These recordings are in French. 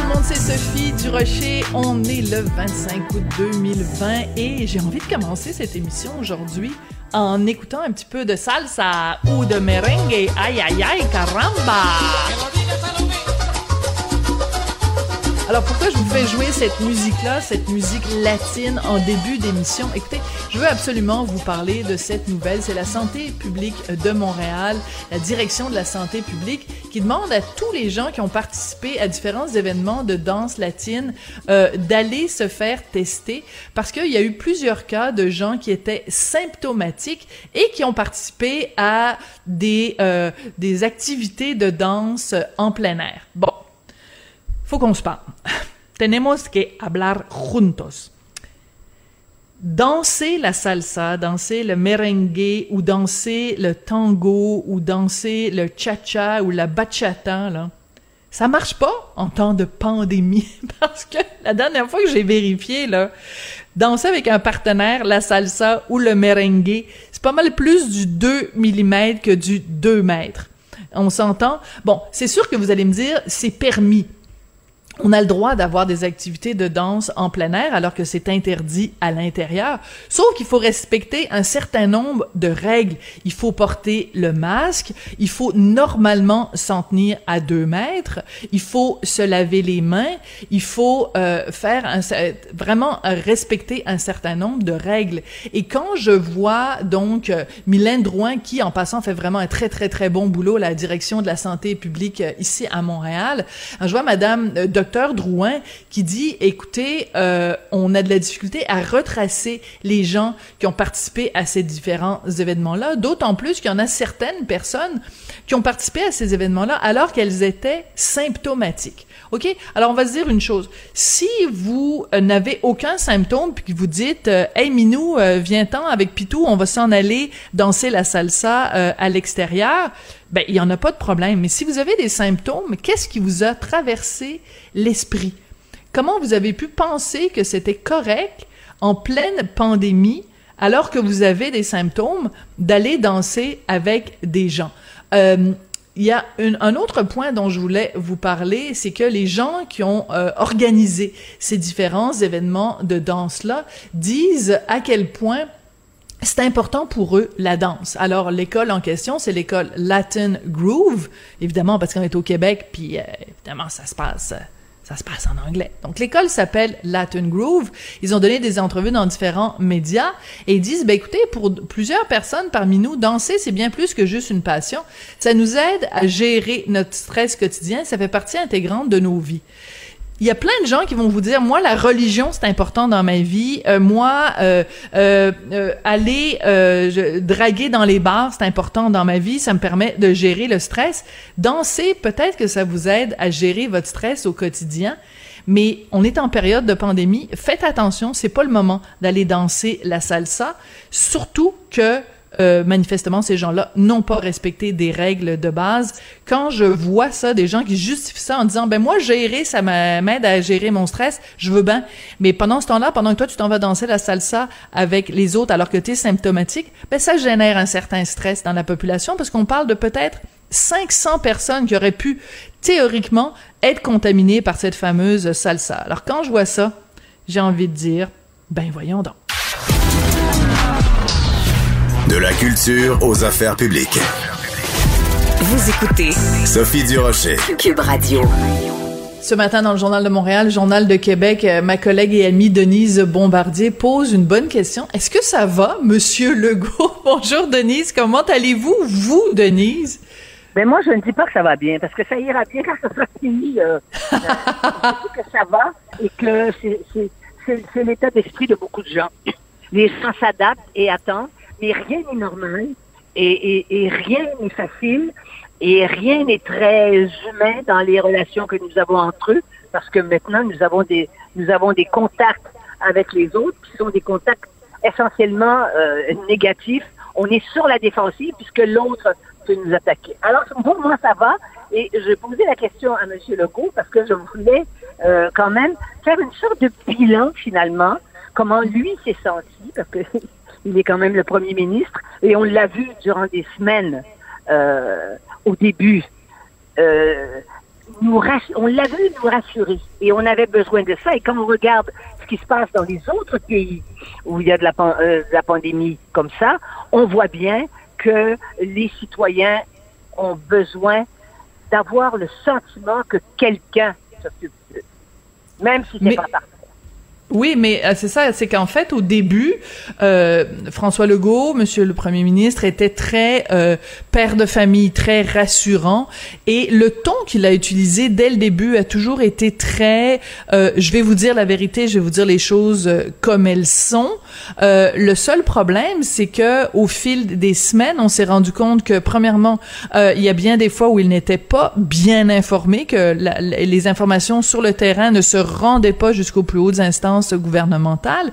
Tout le monde, c'est Sophie Durocher. On est le 25 août 2020 et j'ai envie de commencer cette émission aujourd'hui en écoutant un petit peu de salsa ou de merengue. Aïe aïe aïe, caramba! Alors pourquoi je vous fais jouer cette musique-là, cette musique latine en début d'émission? Écoutez, je veux absolument vous parler de cette nouvelle. C'est la santé publique de Montréal, la direction de la santé publique, qui demande à tous les gens qui ont participé à différents événements de danse latine euh, d'aller se faire tester parce qu'il y a eu plusieurs cas de gens qui étaient symptomatiques et qui ont participé à des, euh, des activités de danse en plein air. Bon faut qu'on se parle. Tenemos que hablar juntos. Danser la salsa, danser le merengue ou danser le tango ou danser le cha-cha ou la bachata, là, ça marche pas en temps de pandémie parce que la dernière fois que j'ai vérifié, là, danser avec un partenaire, la salsa ou le merengue, c'est pas mal plus du 2 mm que du 2 mètres. On s'entend? Bon, c'est sûr que vous allez me dire, c'est permis on a le droit d'avoir des activités de danse en plein air alors que c'est interdit à l'intérieur. Sauf qu'il faut respecter un certain nombre de règles. Il faut porter le masque. Il faut normalement s'en tenir à deux mètres. Il faut se laver les mains. Il faut euh, faire vraiment respecter un certain nombre de règles. Et quand je vois donc euh, Mylène Drouin qui, en passant, fait vraiment un très très très bon boulot à la direction de la santé publique euh, ici à Montréal, je vois Madame euh, Drouin qui dit écoutez, euh, on a de la difficulté à retracer les gens qui ont participé à ces différents événements-là, d'autant plus qu'il y en a certaines personnes qui ont participé à ces événements-là alors qu'elles étaient symptomatiques. OK? Alors, on va se dire une chose. Si vous euh, n'avez aucun symptôme puis que vous dites euh, Hey, Minou, euh, viens-t'en avec Pitou, on va s'en aller danser la salsa à l'extérieur », ben, il n'y en a pas de problème. Mais si vous avez des symptômes, qu'est-ce qui vous a traversé l'esprit? Comment vous avez pu penser que c'était correct en pleine pandémie, alors que vous avez des symptômes, d'aller danser avec des gens? Euh, il y a un autre point dont je voulais vous parler, c'est que les gens qui ont euh, organisé ces différents événements de danse-là disent à quel point c'est important pour eux la danse. Alors l'école en question, c'est l'école Latin Groove, évidemment parce qu'on est au Québec, puis euh, évidemment ça se passe. Ça se passe en anglais. Donc l'école s'appelle Latin Groove. Ils ont donné des entrevues dans différents médias et ils disent ben écoutez pour plusieurs personnes parmi nous danser c'est bien plus que juste une passion. Ça nous aide à gérer notre stress quotidien, ça fait partie intégrante de nos vies il y a plein de gens qui vont vous dire moi la religion c'est important dans ma vie. Euh, moi euh, euh, aller draguer dans les bars c'est important dans ma vie. Ça me permet de gérer le stress. Danser peut-être que ça vous aide à gérer votre stress au quotidien mais on est en période de pandémie. Faites attention c'est pas le moment d'aller danser la salsa. Surtout que euh, manifestement, ces gens-là n'ont pas respecté des règles de base. Quand je vois ça, des gens qui justifient ça en disant, ben moi, gérer, ça m'aide à gérer mon stress, je veux bien. Mais pendant ce temps-là, pendant que toi, tu t'en vas danser la salsa avec les autres alors que tu es symptomatique, ben ça génère un certain stress dans la population parce qu'on parle de peut-être 500 personnes qui auraient pu, théoriquement, être contaminées par cette fameuse salsa. Alors quand je vois ça, j'ai envie de dire, ben voyons donc. De la culture aux affaires publiques. Vous écoutez Sophie Durocher. Cube Radio. Ce matin, dans le Journal de Montréal, Journal de Québec, euh, ma collègue et amie Denise Bombardier pose une bonne question. Est-ce que ça va, Monsieur Legault? Bonjour, Denise. Comment allez-vous, vous, Denise? Ben moi, je ne dis pas que ça va bien, parce que ça ira bien quand ça sera fini. Euh, euh, que ça va et que c'est l'état d'esprit de beaucoup de gens. Les gens s'adaptent et attendent, mais rien n'est normal et, rien n'est facile et rien n'est très humain dans les relations que nous avons entre eux, parce que maintenant, nous avons des, nous avons des contacts avec les autres qui sont des contacts essentiellement euh, négatifs. On est sur la défensive puisque l'autre peut nous attaquer. Alors, pour moi, ça va. Et je posais la question à M. Legault parce que je voulais euh, quand même faire une sorte de bilan, finalement, comment lui s'est senti, parce que il est quand même le premier ministre, et on l'a vu durant des semaines euh, au début. Euh, nous on l'a vu nous rassurer et on avait besoin de ça. Et quand on regarde ce qui se passe dans les autres pays où il y a de la, pan- euh, de la pandémie comme ça, on voit bien que les citoyens ont besoin d'avoir le sentiment que quelqu'un s'occupe d'eux, même si c'est Mais- pas parfait. Oui, mais euh, c'est ça, c'est qu'en fait, au début, euh, François Legault, Monsieur le Premier ministre, était très euh, père de famille, très rassurant, et le ton qu'il a utilisé dès le début a toujours été très. euh, je vais vous dire la vérité, je vais vous dire les choses euh, comme elles sont. Euh, le seul problème, c'est que au fil des semaines, on s'est rendu compte que premièrement, euh, il y a bien des fois où il n'était pas bien informé, que la- les informations sur le terrain ne se rendaient pas jusqu'aux plus hautes instances gouvernementales.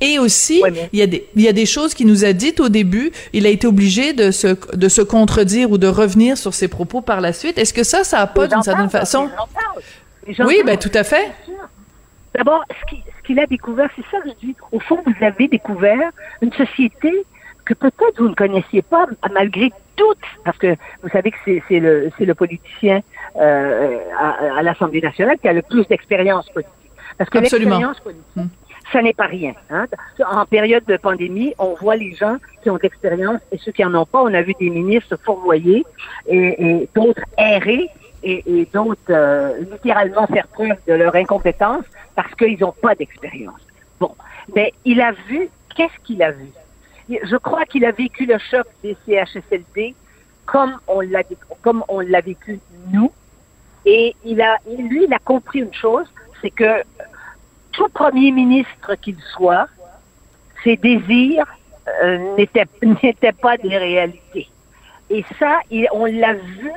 Et aussi, il y a des il y a des choses qu'il nous a dites au début. Il a été obligé de se de se contredire ou de revenir sur ses propos par la suite. Est-ce que ça, ça a pas d'une certaine façon? Oui, ben tout à fait. D'abord, ce qui- ce qu'il a découvert, c'est ça que je dis. Au fond, vous avez découvert une société que peut-être vous ne connaissiez pas, malgré toutes, parce que vous savez que c'est le, le politicien euh, à, à l'Assemblée nationale qui a le plus d'expérience politique. Parce que l'expérience politique, ça n'est pas rien. Hein. En période de pandémie, on voit les gens qui ont de l'expérience et ceux qui en ont pas. On a vu des ministres fourvoyer et, et d'autres errer et, et d'autres euh, littéralement faire preuve de leur incompétence parce qu'ils n'ont pas d'expérience. Bon, mais il a vu, qu'est-ce qu'il a vu? Je crois qu'il a vécu le choc des CHSLD comme on l'a comme on l'a vécu nous. Et il a, et lui, il a compris une chose, c'est que tout premier ministre qu'il soit, ses désirs euh, n'étaient pas des réalités. Et ça, il- on l'a vu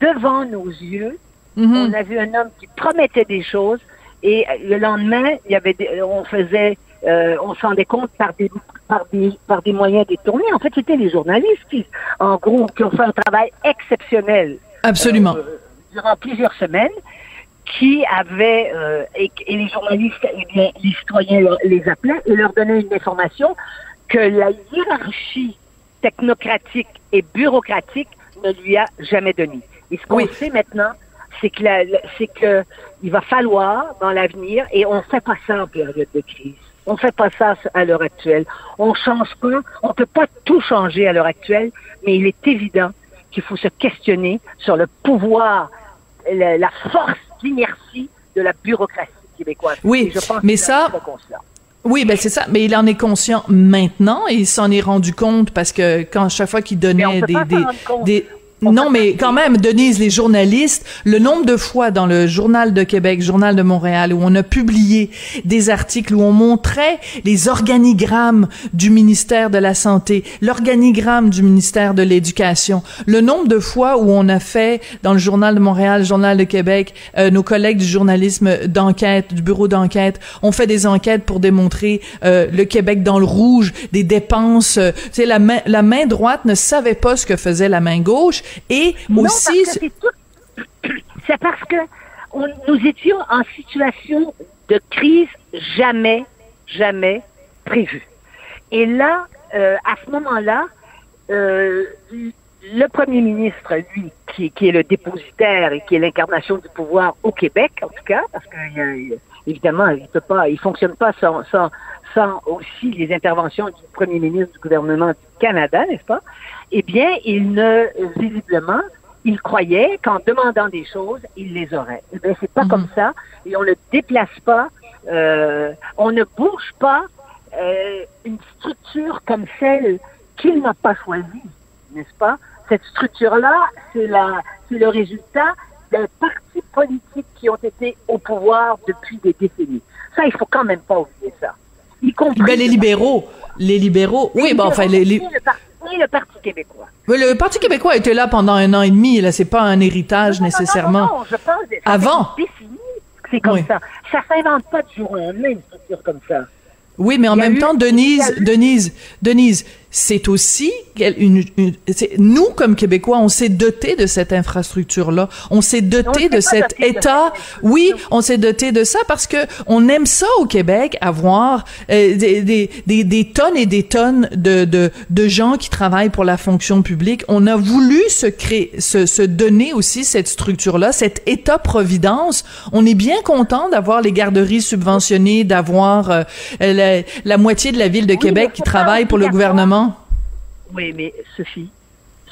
devant nos yeux. Mhm. On a vu un homme qui promettait des choses et le lendemain, il y avait des- on faisait, euh, on s'en rendait compte par des, par des, par des moyens détournés. En fait, c'était les journalistes qui, en gros, qui ont fait un travail exceptionnel Absolument. euh, durant plusieurs semaines, qui avaient, euh, et, et les journalistes, eh bien, les citoyens les appelaient et leur donnaient une information que la hiérarchie technocratique et bureaucratique ne lui a jamais donnée. Et ce qu'on Oui. sait maintenant, c'est que, la- c'est que il va falloir dans l'avenir, et on fait pas ça en période de crise. On fait pas ça à l'heure actuelle. On change pas, on peut pas tout changer à l'heure actuelle, mais il est évident qu'il faut se questionner sur le pouvoir, la, la force d'inertie de la bureaucratie québécoise. Oui, je pense mais ça-. Oui, ben c'est ça. Mais il en est conscient maintenant et il s'en est rendu compte parce que quand chaque fois qu'il donnait des, non, mais quand même, Denise, les journalistes, le nombre de fois dans le Journal de Québec, Journal de Montréal, où on a publié des articles où on montrait les organigrammes du ministère de la Santé, l'organigramme du ministère de l'Éducation, le nombre de fois où on a fait dans le Journal de Montréal, Journal de Québec, euh, nos collègues du journalisme d'enquête, du bureau d'enquête, ont fait des enquêtes pour démontrer euh, le Québec dans le rouge, des dépenses. euh, tu sais, la main, la main droite ne savait pas ce que faisait la main gauche et Non, aussi. c'est tout- parce que on- nous étions en situation de crise jamais, jamais prévue. Et là, euh, à ce moment-là, euh, le premier ministre, lui, qui, qui est le dépositaire et qui est l'incarnation du pouvoir au Québec, en tout cas, parce que a- évidemment, il peut pas, il fonctionne pas sans, sans, sans aussi les interventions du premier ministre du gouvernement du Canada, n'est-ce pas? Eh bien, il ne, visiblement, il croyait qu'en demandant des choses, il les aurait. Eh bien, c'est pas Mhm. comme ça, et on ne déplace pas, euh, on ne bouge pas euh, une structure comme celle qu'il n'a pas choisie, n'est-ce pas? Cette structure-là, c'est la, c'est le résultat d'un parti politique qui ont été au pouvoir depuis des décennies. Ça, il faut quand même pas oublier ça. Y compris Ben, les libéraux, les libéraux, oui, ben, enfin, les, les- le, et le Parti québécois. Oui, le Parti québécois était là pendant un an et demi, là, c'est pas un héritage Non, non, nécessairement. Non, je pense ça Avant. c'est comme Oui. ça. Ça s'invente pas du jour au lendemain, une structure comme ça. Oui, mais en même eu- temps, Denise, eu- Denise, Denise, c'est aussi une, une- nous comme Québécois, on s'est doté de cette infrastructure-là, on s'est doté de cet État. Oui, on s'est doté de ça parce que on aime ça au Québec, avoir euh, des, des, des, des tonnes et des tonnes de, de, de gens qui travaillent pour la fonction publique. On a voulu se créer, se, se donner aussi cette structure-là, cet État-providence. On est bien content d'avoir les garderies subventionnées, d'avoir euh, la, la moitié de la ville de Oui, Québec qui travaille pour le gouvernement. Oui, mais Sophie,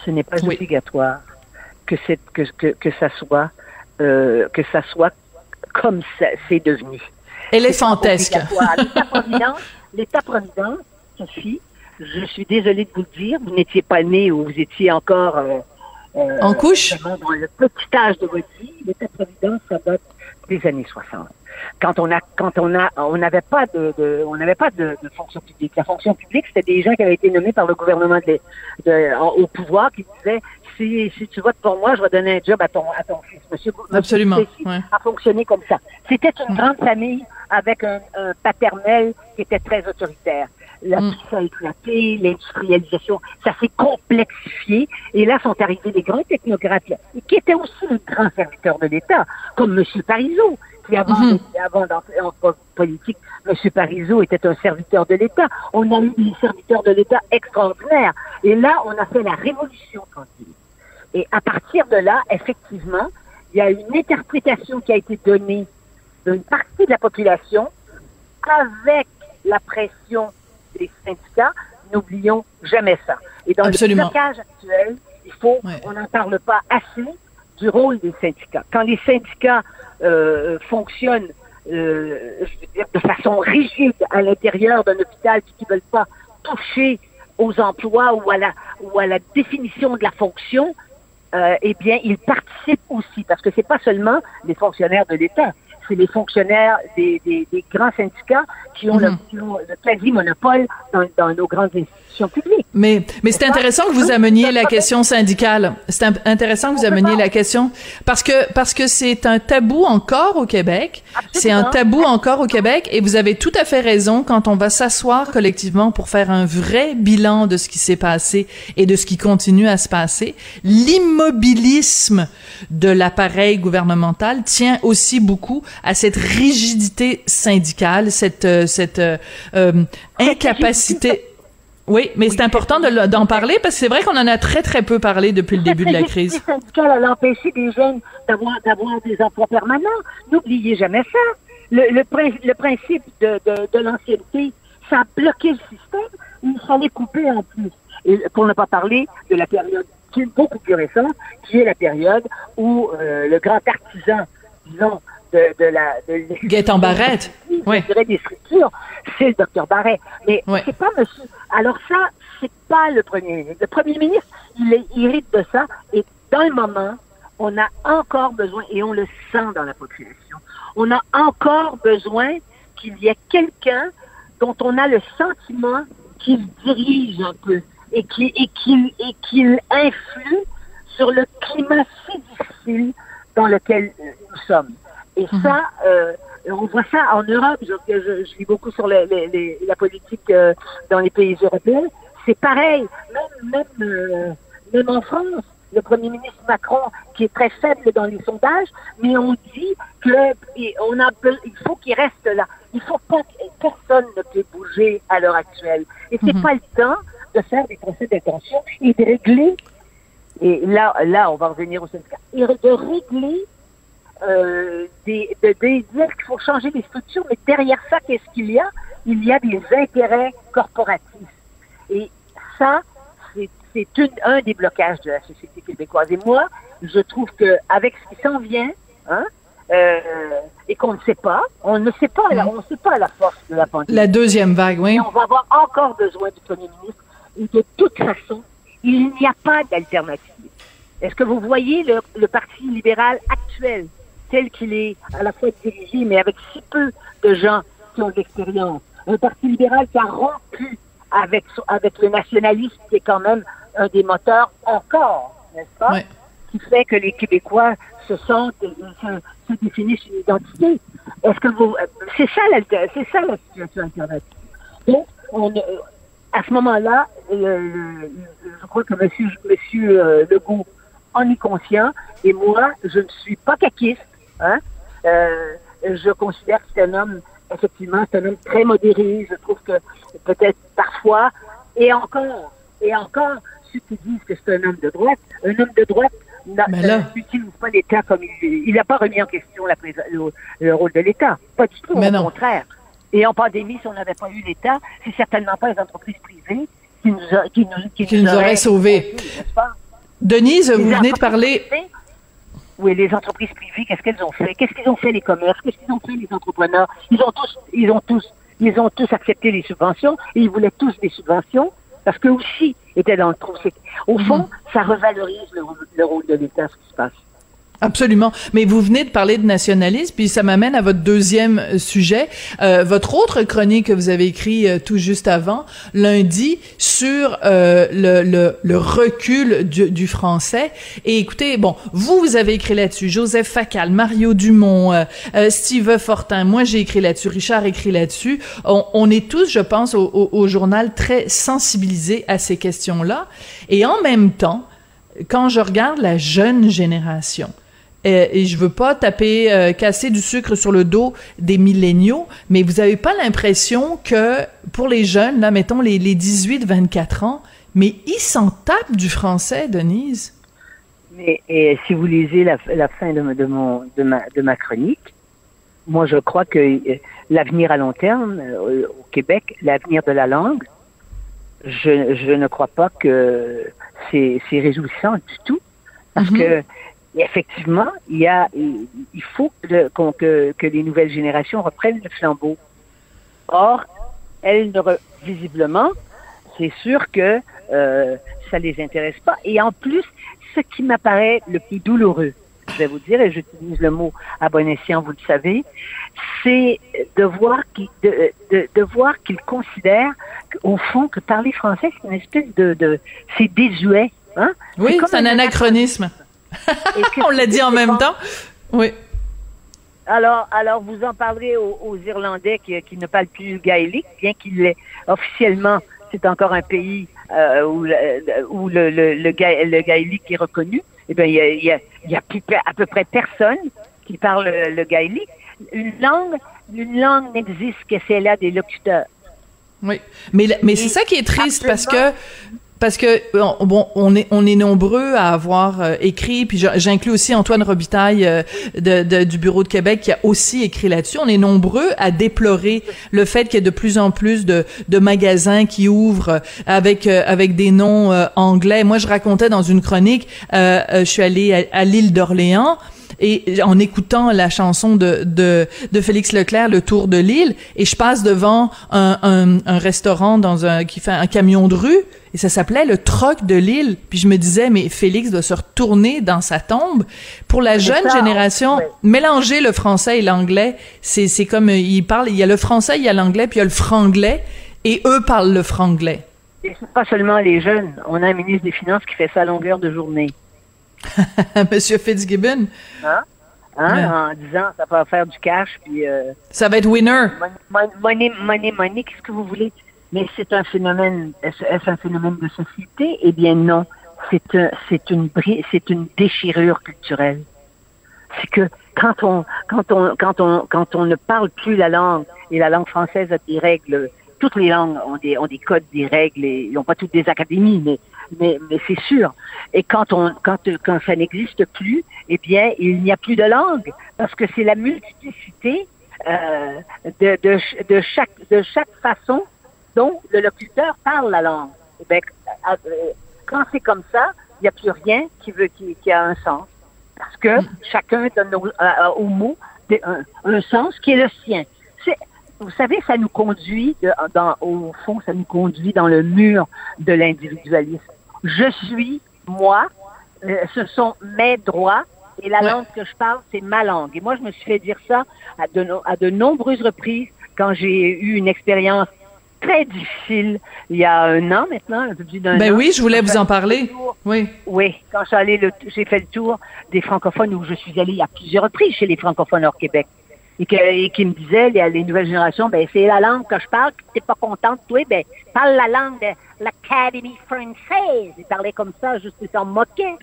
ce n'est pas Oui. obligatoire que, que, que, que ça soit euh, que ça soit comme c'est devenu. Éléphantesque. L'État-providence, Sophie, je suis désolée de vous le dire, vous n'étiez pas né ou vous étiez encore euh, euh, En couche? dans le petit âge de votre vie. L'État-providence, ça date des années 60. Quand on a, quand on a, on n'avait pas de, de- on n'avait pas de, de fonction publique. La fonction publique, c'était des gens qui avaient été nommés par le gouvernement de, de- en- au pouvoir qui disaient si, si tu votes pour moi, je vais donner un job à ton, à ton fils. Monsieur, Monsieur Absolument, Plessis ouais. a fonctionné comme ça. C'était une grande famille avec un, un paternel qui était très autoritaire. La puissance a éclaté, l'industrialisation, ça s'est complexifié. Et là sont arrivés des grands technocrates, qui étaient aussi les grands serviteurs de l'État, comme M. Parizeau, qui avant, Mhm. avant d'entrer en po- politique, M. Parizeau était un serviteur de l'État. On a eu des serviteurs de l'État extraordinaires. Et là, on a fait la révolution tranquille. Et à partir de là, effectivement, il y a une interprétation qui a été donnée d'une partie de la population avec la pression des syndicats. N'oublions jamais ça. Et dans Absolument. le blocage actuel, il faut, Ouais. on n'en parle pas assez du rôle des syndicats. Quand les syndicats euh, fonctionnent euh, je veux dire, de façon rigide à l'intérieur d'un hôpital puis qui ne veulent pas toucher aux emplois ou à la, ou à la définition de la fonction, euh, eh bien, ils participent aussi, parce que c'est pas seulement les fonctionnaires de l'État, c'est les fonctionnaires des, des, des grands syndicats qui ont, le, Mhm. le quasi-monopole dans, dans nos grandes institutions publiques. Mais, mais c'est intéressant que vous ameniez la question syndicale. C'est intéressant que vous ameniez la question parce que parce que c'est un tabou encore au Québec. C'est un tabou encore au Québec et vous avez tout à fait raison quand on va s'asseoir collectivement pour faire un vrai bilan de ce qui s'est passé et de ce qui continue à se passer. L'immobilisme de l'appareil gouvernemental tient aussi beaucoup à cette rigidité syndicale, cette euh, cette euh, euh, incapacité. Oui, mais c'est important de le- d'en parler parce que c'est vrai qu'on en a très très peu parlé depuis le début de la crise. Les syndicats à l'empêcher des jeunes d'avoir d'avoir des emplois permanents. N'oubliez jamais ça. Le, le, prin- le principe de, de, de l'ancienneté, ça a bloqué le système. Il fallait couper en plus. Et pour ne pas parler de la période qui est beaucoup plus récente, qui est la période où euh, le grand artisan, disons, de, de la... De Gaëtan Barrette, je oui. dirais des structures, c'est le docteur Barret. Mais c'est pas monsieur. Alors ça, c'est pas le premier ministre. Le premier ministre, il est hérite de ça. Et dans le moment, on a encore besoin, et on le sent dans la population, on a encore besoin qu'il y ait quelqu'un dont on a le sentiment qu'il dirige un peu et qu'il et qu'il et qu'il influe sur le climat si difficile dans lequel nous sommes. Et ça, euh, on voit ça en Europe. Je, je, je lis beaucoup sur les- les- les- la politique euh, dans les pays européens. C'est pareil. Même, même, euh, même en France, le premier ministre Macron, qui est très faible dans les sondages, mais on dit que on a, il faut qu'il reste là. Il faut pas que personne ne peut bouger à l'heure actuelle. Et c'est Mhm. pas le temps de faire des procès d'intention et de régler. Et là, là, on va revenir au syndicat. Et de régler euh, des, de, dire qu'il faut changer les structures, mais derrière ça, qu'est-ce qu'il y a? Il y a des intérêts corporatifs. Et ça, c'est un des blocages de la société québécoise. Et moi, je trouve que avec ce qui s'en vient, hein, euh, et qu'on ne sait pas, on ne sait pas, la, on ne sait pas la force de la pandémie. La deuxième vague, oui. Et on va avoir encore besoin du premier ministre. Et de toute façon, Il n'y a pas d'alternative. Est-ce que vous voyez le, le Parti libéral actuel? Tel qu'il est à la fois dirigé, mais avec si peu de gens qui ont de l'expérience? Un Parti libéral qui a rompu avec, avec le nationalisme, qui est quand même un des moteurs encore, n'est-ce pas? Ouais. Qui fait que les Québécois se sentent, se, se définissent une identité. Est-ce que vous, c'est ça la, c'est ça la situation alternative. Donc, on, euh, à ce moment-là, le- le- je crois que Monsieur, Monsieur euh, Legault en est conscient, et moi, je ne suis pas caquiste. Hein? Euh, je considère que c'est un homme, effectivement, c'est un homme très modéré. Je trouve que peut-être parfois, et encore, et encore, ceux qui disent que c'est un homme de droite, un homme de droite là- n'utilise pas l'État comme il Il n'a pas remis en question la le, le rôle de l'État. Pas du tout, Mais au non. contraire. Et en pandémie, si on n'avait pas eu l'État, c'est certainement pas les entreprises privées qui nous, a- qui nous, qui Qui nous auraient sauvés. Denise, vous venez de parler. privées- Oui, les entreprises privées, qu'est-ce qu'elles ont fait? Qu'est-ce qu'ils ont fait les commerces? Qu'est-ce qu'ils ont fait les entrepreneurs? Ils ont tous, ils ont tous, ils ont tous accepté les subventions et ils voulaient tous des subventions parce qu'eux aussi étaient dans le trou. Au fond, Mhm. ça revalorise le, le rôle de l'État, ce qui se passe. Absolument. Mais vous venez de parler de nationalisme, puis ça m'amène à votre deuxième euh, sujet, euh, votre autre chronique que vous avez écrit euh, tout juste avant, lundi, sur euh, le, le, le recul du, du français. Et écoutez, bon, vous, vous avez écrit là-dessus, Joseph Facal, Mario Dumont, euh, euh, Steve Fortin, moi j'ai écrit là-dessus, Richard écrit là-dessus. On, on est tous, je pense, au, au, au journal très sensibilisés à ces questions-là. Et en même temps, quand je regarde la jeune génération, euh, et je veux pas taper, euh, casser du sucre sur le dos des milléniaux, mais vous avez pas l'impression que pour les jeunes, là, mettons les, les 18-24 ans, mais ils s'en tapent du français, Denise? Mais et si vous lisez la, la fin de, ma- de, mon, de, ma, de ma chronique, moi je crois que euh, l'avenir à long terme euh, au Québec, l'avenir de la langue, je, je ne crois pas que c'est c'est réjouissant du tout, parce Mhm. que effectivement, il y a, il faut que, qu'on- que, que les nouvelles générations reprennent le flambeau. Or, elles ne re- visiblement, c'est sûr que euh, ça les intéresse pas. Et en plus, ce qui m'apparaît le plus douloureux, je vais vous dire, et j'utilise le mot à bon escient, vous le savez, c'est de voir qu'ils de, de, de voir qu'ils considèrent au fond que parler français c'est une espèce de, de c'est désuet, hein Oui, c'est un anachronisme. Et On l'a dit en même temps. Oui. Alors, alors vous en parlerez aux, aux Irlandais qui, qui ne parlent plus gaélique, bien qu'il l'ait officiellement, c'est encore un pays euh, où, le, où le, le, le, ga- le gaélique est reconnu. Eh bien, il y a, il y a, il y a plus, pe- à peu près personne qui parle le, gaélique. Une langue, une langue n'existe que celle là des locuteurs. Oui, mais mais c'est ça qui est triste parce que parce que on- bon on est on est nombreux à avoir euh, écrit puis j'inclus aussi Antoine Robitaille euh, de, de- du bureau de Québec qui a aussi écrit là-dessus. On est nombreux à déplorer le fait qu'il y a de plus en plus de de magasins qui ouvrent avec euh, avec des noms euh, anglais. Moi je racontais dans une chronique euh, euh, je suis allée à, à l'île d'Orléans et en écoutant la chanson de, de, de Félix Leclerc, Le Tour de l'île, et je passe devant un, un, un restaurant dans un qui fait un camion de rue, et ça s'appelait le Troc de l'île. Puis je me disais, mais Félix doit se retourner dans sa tombe. Pour la jeune ça, génération, mélanger le français et l'anglais, c'est c'est comme euh, ils parlent, il y a le français, il y a l'anglais, puis il y a le franglais, et eux parlent le franglais. Et pas seulement les jeunes. On a un ministre des Finances qui fait ça à longueur de journée. Monsieur Fitzgibbon, Hein? Hein? Ouais. En disant ça va faire du cash, puis euh, ça va être winner. Mon- Money, money, money, qu'est-ce que vous voulez? Mais c'est un phénomène, est-ce un phénomène de société? Eh bien non. C'est un, c'est une, c'est une déchirure culturelle. C'est que quand on, quand on, quand on, quand on ne parle plus la langue, et la langue française a des règles, toutes les langues ont des, ont des codes, des règles, et ils n'ont pas toutes des académies, mais, mais, c'est sûr. Et quand on, quand, quand ça n'existe plus, eh bien, il n'y a plus de langue, parce que c'est la multiplicité euh, de, de, de, chaque, de chaque façon dont le locuteur parle la langue. Eh bien, euh, euh, quand c'est comme ça, il n'y a plus rien qui, veut, qui, a un sens. Parce que chacun donne au, mot un, un sens qui est le sien. Vous savez, ça nous conduit, dans, au fond, ça nous conduit dans le mur de l'individualisme. Je suis moi. Euh, ce sont mes droits. Et la Ouais. langue que je parle, c'est ma langue. Et moi, je me suis fait dire ça à de, no- à de nombreuses reprises quand j'ai eu une expérience très difficile il y a un an maintenant, un peu plus d'un Ben an. oui, je voulais vous en parler. Oui. oui, quand j'ai fait le tour des francophones où je suis allée à plusieurs reprises chez les francophones hors Québec. Et, que, et qui me disaient, les, les nouvelles générations, ben c'est la langue que je parle, que t'es pas contente, toi, ben parle la langue de l'Académie française. Ils parlaient comme ça, juste ils s'en moquaient.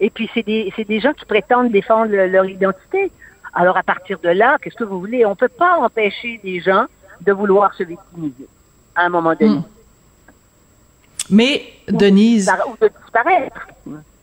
Et puis c'est des, c'est des gens qui prétendent défendre le- leur identité. Alors à partir de là, qu'est-ce que vous voulez? On peut pas empêcher des gens de vouloir se victimiser à un moment donné. Hmm. Mais, Denise, Ou de disparaître.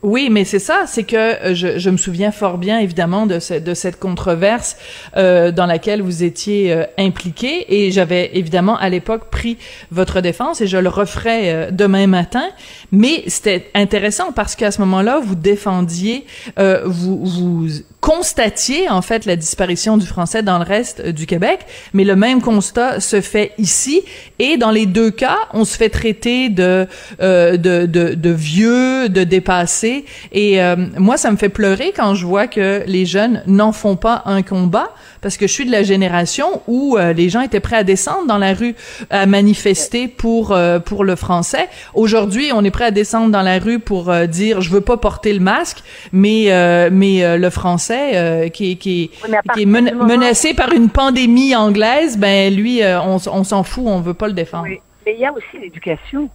Oui, mais c'est ça, c'est que euh, je, je me souviens fort bien évidemment de, ce- de cette controverse euh, dans laquelle vous étiez euh, impliqué et j'avais évidemment à l'époque pris votre défense et je le referai euh, demain matin. Mais c'était intéressant parce qu'à ce moment-là, vous défendiez, euh, vous, vous constatiez en fait la disparition du français dans le reste euh, du Québec, mais le même constat se fait ici et dans les deux cas, on se fait traiter de de, de, de vieux, de dépassés et euh, moi ça me fait pleurer quand je vois que les jeunes n'en font pas un combat parce que je suis de la génération où euh, les gens étaient prêts à descendre dans la rue à manifester pour euh, pour le français. Aujourd'hui, on est prêt à descendre dans la rue pour dire je veux pas porter le masque, mais mais le français qui est qui est, Oui, mais à qui est partir men- du moment- menacé par une pandémie anglaise, ben lui on, s'en fout, on veut pas le défendre. Oui, mais il y a aussi l'éducation.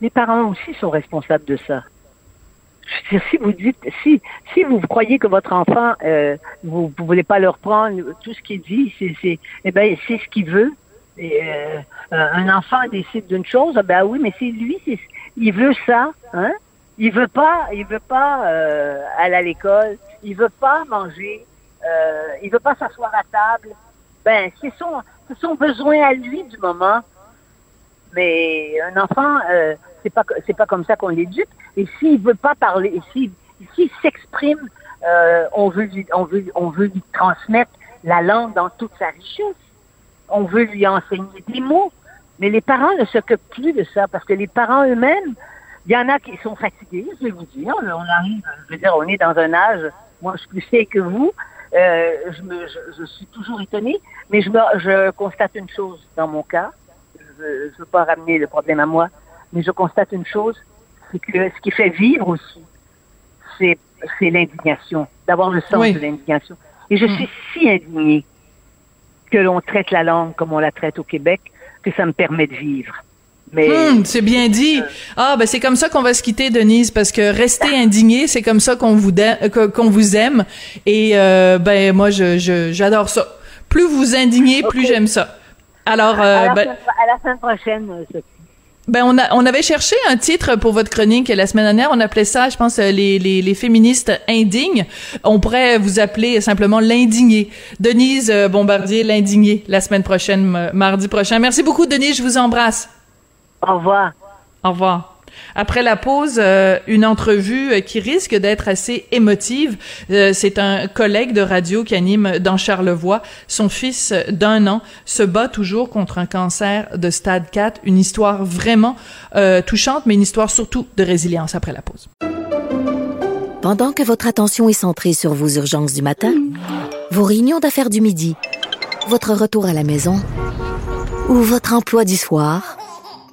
Les parents aussi sont responsables de ça. Je veux dire, si vous dites, si, si vous croyez que votre enfant, euh, vous ne voulez pas leur prendre tout ce qu'il dit, c'est, c'est, eh ben, c'est ce qu'il veut. Et, euh, un enfant décide d'une chose, ah ben oui, mais c'est lui, il veut ça, hein. Il veut pas, il veut pas euh, aller à l'école, il veut pas manger, euh, il veut pas s'asseoir à table. Ben, c'est son, c'est son besoin à lui du moment. Mais un enfant, euh, c'est pas pas comme ça qu'on l'éduque. Et s'il veut pas parler, s'il s'exprime, euh, on veut lui transmettre la langue dans toute sa richesse. On veut lui enseigner des mots. Mais les parents ne s'occupent plus de ça parce que les parents eux-mêmes, il y en a qui sont fatigués, je vais vous dire. On arrive, je veux dire, on est dans un âge. Moi, je suis plus vieille que vous. Euh, je, me, je suis toujours étonnée, mais je, me, je constate une chose dans mon cas. Je ne veux pas ramener le problème à moi, mais je constate une chose, c'est que ce qui fait vivre aussi, c'est c'est l'indignation, d'avoir le sens Oui. de l'indignation. Et je suis si indignée que l'on traite la langue comme on la traite au Québec, que ça me permet de vivre. Mais Hum, c'est bien dit. Ah ben c'est comme ça qu'on va se quitter, Denise, parce que rester indigné, c'est comme ça qu'on vous euh, qu'on vous aime. Et euh, ben moi, je je- j'adore ça. Plus vous indignez, plus j'aime ça. Alors, à, euh, la ben, semaine, à la semaine prochaine, euh, Sophie. Ben on a on avait cherché un titre pour votre chronique la semaine dernière. On appelait ça, je pense, euh, les les, les féministes indignes. On pourrait vous appeler simplement l'indigné. Denise euh, Bombardier, l'indigné, la semaine prochaine, mardi prochain. Merci beaucoup, Denise. Je vous embrasse. Au revoir. Au revoir. Après la pause, euh, une entrevue euh, qui risque d'être assez émotive. Euh, c'est un collègue de radio qui anime dans Charlevoix. Son fils d'un an se bat toujours contre un cancer de stade 4. Une histoire vraiment touchante, mais une histoire surtout de résilience après la pause. Pendant que votre attention est centrée sur vos urgences du matin, vos réunions d'affaires du midi, votre retour à la maison ou votre emploi du soir,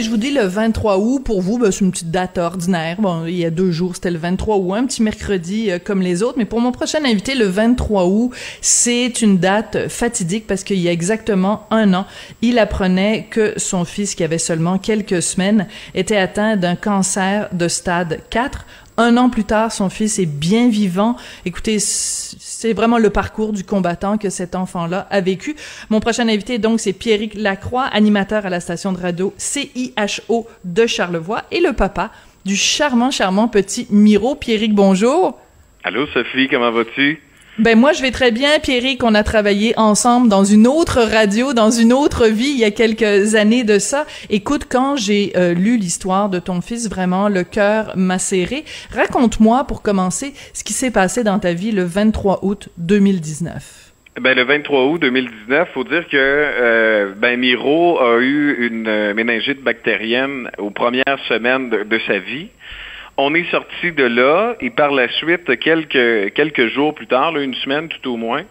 Je vous dis le 23 août, pour vous, ben, c'est une petite date ordinaire. Bon, il y a deux jours, c'était le 23 août, un petit mercredi euh, comme les autres. Mais pour mon prochain invité, le 23 août, c'est une date fatidique parce qu'il y a exactement un an, il apprenait que son fils, qui avait seulement quelques semaines, était atteint d'un cancer de stade 4. Un an plus tard, son fils est bien vivant. Écoutez, c'est vraiment le parcours du combattant que cet enfant-là a vécu. Mon prochain invité, donc, c'est Pierrick Lacroix, animateur à la station de radio CIHO de Charlevoix et le papa du charmant, charmant petit Miro. Pierrick, bonjour. Allô, Sophie, comment vas-tu? Ben moi je vais très bien, Pierrick. On a travaillé ensemble dans une autre radio, dans une autre vie il y a quelques années de ça. Écoute, quand j'ai euh, lu l'histoire de ton fils, vraiment le cœur m'a serré. Raconte-moi pour commencer ce qui s'est passé dans ta vie le 23 août 2019. Ben, le 23 août 2019, faut dire que euh, ben, Miro a eu une euh, méningite bactérienne aux premières semaines de sa vie on est sorti de là et par la suite, quelques, quelques jours plus tard, une semaine tout au moins,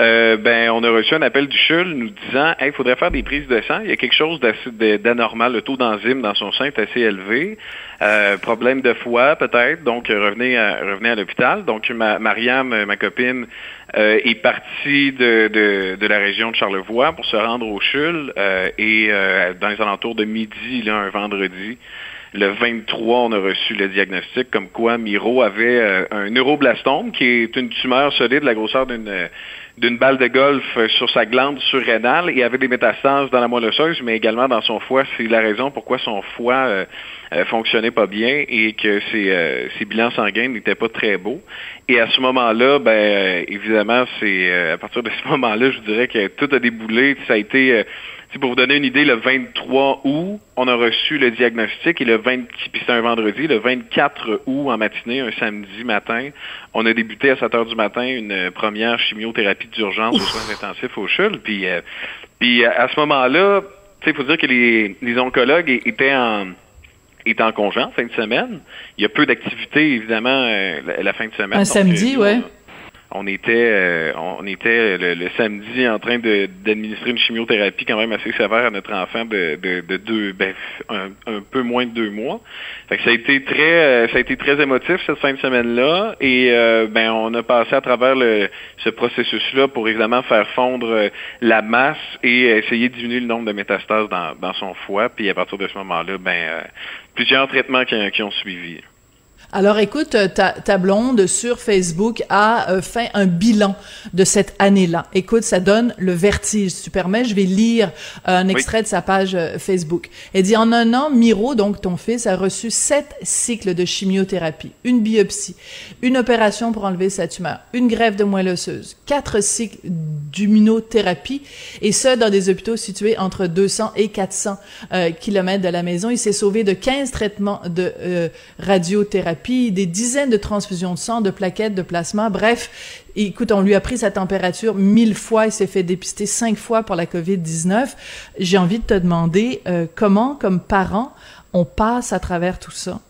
euh, ben, on a reçu un appel du CHUL nous disant il faudrait faire des prises de sang. Il y a quelque chose d'anormal. Le taux d'enzyme dans son sein est assez élevé. Euh, problème de foie, peut-être. Donc, revenez à, revenez à l'hôpital. Donc, ma, Mariam, ma copine, euh, est partie de, de, de, la région de Charlevoix pour se rendre au CHUL. et dans les alentours de midi, là, un vendredi, le 23, on a reçu le diagnostic comme quoi Miro avait euh, un neuroblastome, qui est une tumeur solide de la grosseur d'une euh, d'une balle de golf euh, sur sa glande surrénale et avait des métastases dans la moelle osseuse, mais également dans son foie. C'est la raison pourquoi son foie fonctionnait pas bien et que ses, ses bilans sanguins n'étaient pas très beaux. Et à ce moment-là, ben évidemment, c'est à partir de ce moment-là, je dirais que tout a déboulé. Ça a été pour vous donner une idée, le 23 août, on a reçu le diagnostic et le 20, puis c'est un vendredi, le 24 août en matinée, un samedi matin, on a débuté à 7 heures du matin une première chimiothérapie d'urgence aux soins intensifs au CHUL. Puis, euh, puis à ce moment-là, il faut dire que les, les oncologues étaient en étaient en congé en fin de semaine. Il y a peu d'activités, évidemment, euh, la, fin de semaine. Un samedi, oui. ouais on était euh, on était le, samedi en train d'administrer une chimiothérapie quand même assez sévère à notre enfant de, de, deux ben, un, peu moins de deux mois. Fait que ça a été très euh, ça a été très émotif cette fin de semaine là et euh, ben on a passé à travers le, ce processus là pour évidemment faire fondre la masse et essayer de diminuer le nombre de métastases dans, dans son foie puis à partir de ce moment là ben plusieurs traitements qui ont suivi. Alors écoute, euh, ta, ta blonde sur Facebook a euh, fait un bilan de cette année-là. Écoute, ça donne le vertige. Si tu permets, je vais lire un extrait de sa page euh, Facebook. Elle dit, en un an, Miro, donc ton fils, a reçu sept cycles de chimiothérapie, une biopsie, une opération pour enlever sa tumeur, une grève de moelle osseuse, quatre cycles d'immunothérapie, et ce, dans des hôpitaux situés entre 200 et 400 kilomètres de la maison. Il s'est sauvé de 15 traitements de radiothérapie des dizaines de transfusions de sang, de plaquettes, de plasma. Bref, écoute, on lui a pris sa température mille fois. Il s'est fait dépister cinq fois pour la COVID-19. J'ai envie de te demander euh, comment, comme parent, on passe à travers tout ça?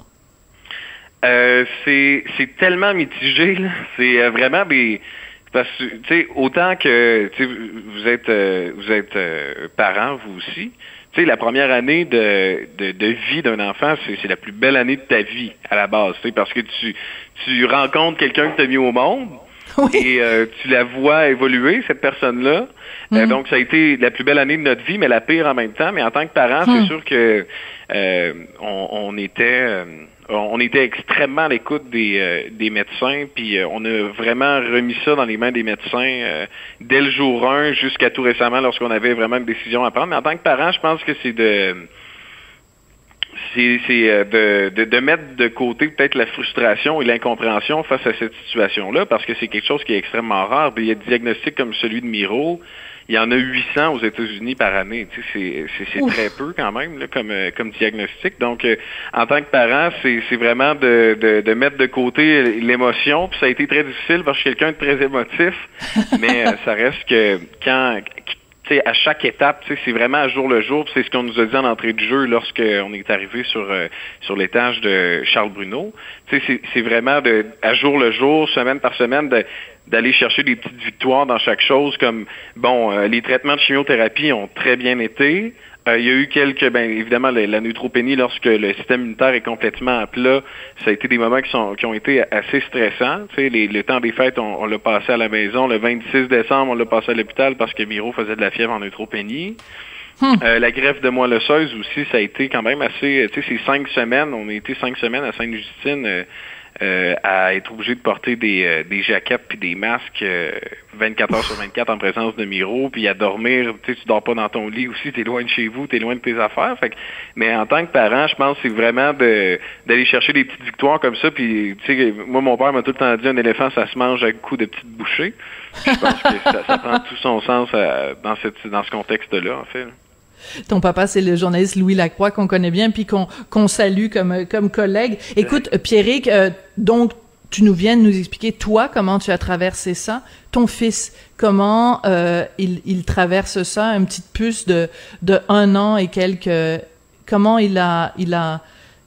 Euh, c'est tellement mitigé. C'est euh, vraiment des parce que tu sais autant que vous êtes vous êtes parent vous aussi tu sais, la première année de, de, de vie d'un enfant, c'est la plus belle année de ta vie à la base, tu sais, parce que tu, tu rencontres quelqu'un que tu as mis au monde. Et euh, tu la vois évoluer, cette personne-là. Euh, mm. donc, ça a été la plus belle année de notre vie, mais la pire en même temps. Mais en tant que parent, c'est mm. sûr que euh, on, on, était on était extrêmement à l'écoute des, euh, des médecins, puis euh, on a vraiment remis ça dans les mains des médecins euh, dès le jour 1 jusqu'à tout récemment lorsqu'on avait vraiment une décision à prendre. Mais en tant que parent, je pense que c'est de c'est de, de, de, mettre de côté peut-être la frustration et l'incompréhension face à cette situation-là, parce que c'est quelque chose qui est extrêmement rare. Il y a des diagnostics comme celui de Miro, il y en a 800 aux États-Unis par année. Tu sais, c'est très peu quand même là, comme, euh, comme diagnostic. Donc, euh, en tant que parent, c'est vraiment de, de, de, mettre de côté l'émotion. Puis ça a été très difficile parce que je suis quelqu'un de très émotif, mais euh, ça reste que quand à chaque étape, c'est vraiment à jour le jour. C'est ce qu'on nous a dit en entrée de jeu lorsqu'on est arrivé sur sur l'étage de Charles Bruno. C'est vraiment à jour le jour, semaine par semaine, d'aller chercher des petites victoires dans chaque chose, comme bon, euh, les traitements de chimiothérapie ont très bien été. Euh, il y a eu quelques, ben évidemment, la, neutropénie lorsque le système immunitaire est complètement à plat, ça a été des moments qui sont qui ont été assez stressants. Tu sais, les, le temps des fêtes, on, l'a passé à la maison. Le 26 décembre, on l'a passé à l'hôpital parce que Miro faisait de la fièvre en neutropénie. Hmm. Euh, la greffe de moelle osseuse aussi, ça a été quand même assez. Tu sais, ces cinq semaines, on a été cinq semaines à Sainte-Justine euh, à être obligé de porter des, euh, des jaquettes puis des masques euh, 24 heures sur 24 en présence de Miro, puis à dormir, tu sais, tu dors pas dans ton lit aussi, t'es loin de chez vous, t'es loin de tes affaires. Fait que, mais en tant que parent, je pense que c'est vraiment de d'aller chercher des petites victoires comme ça. Puis, tu sais, moi, mon père m'a tout le temps dit, un éléphant, ça se mange à coups de petites bouchées. Je pense que ça, ça prend tout son sens euh, dans, cette, dans ce contexte-là, en fait. Ton papa, c'est le journaliste Louis Lacroix qu'on connaît bien, puis qu'on salue comme, comme collègue. Écoute, Pierrick, euh, donc, tu nous viens de nous expliquer, toi, comment tu as traversé ça? Ton fils, comment euh, il, il traverse ça, une petite puce de, de un an et quelques... Comment il a, il a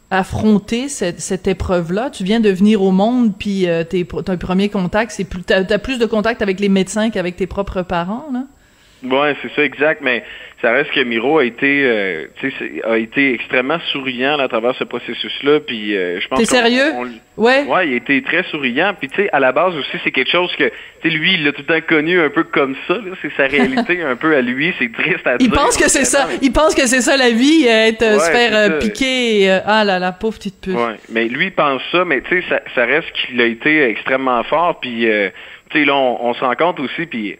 affronté cette, cette épreuve-là? Tu viens de venir au monde, puis euh, tes, ton premier contact, c'est plus... T'as as plus de contact avec les médecins qu'avec tes propres parents, là? Ouais, c'est ça, exact. Mais ça reste que Miro a été, euh, tu sais, c'est- a été extrêmement souriant là, à travers ce processus-là. Puis euh, je pense. T'es sérieux? on- Ouais. Ouais, il a été très souriant. Puis tu sais, à la base aussi, c'est quelque chose que, tu sais, lui, il l'a tout le temps connu un peu comme ça. C'est sa réalité un peu à lui. C'est triste à dire. Il pense que c'est ça. Il pense que c'est ça la vie, être, euh, Ouais, se faire euh, piquer. ah là là, pauvre petite puce. Ouais, mais lui il pense ça, mais tu sais, ça, ça reste qu'il a été extrêmement fort. Puis, euh, tu sais, là, on, on se rend compte aussi, puis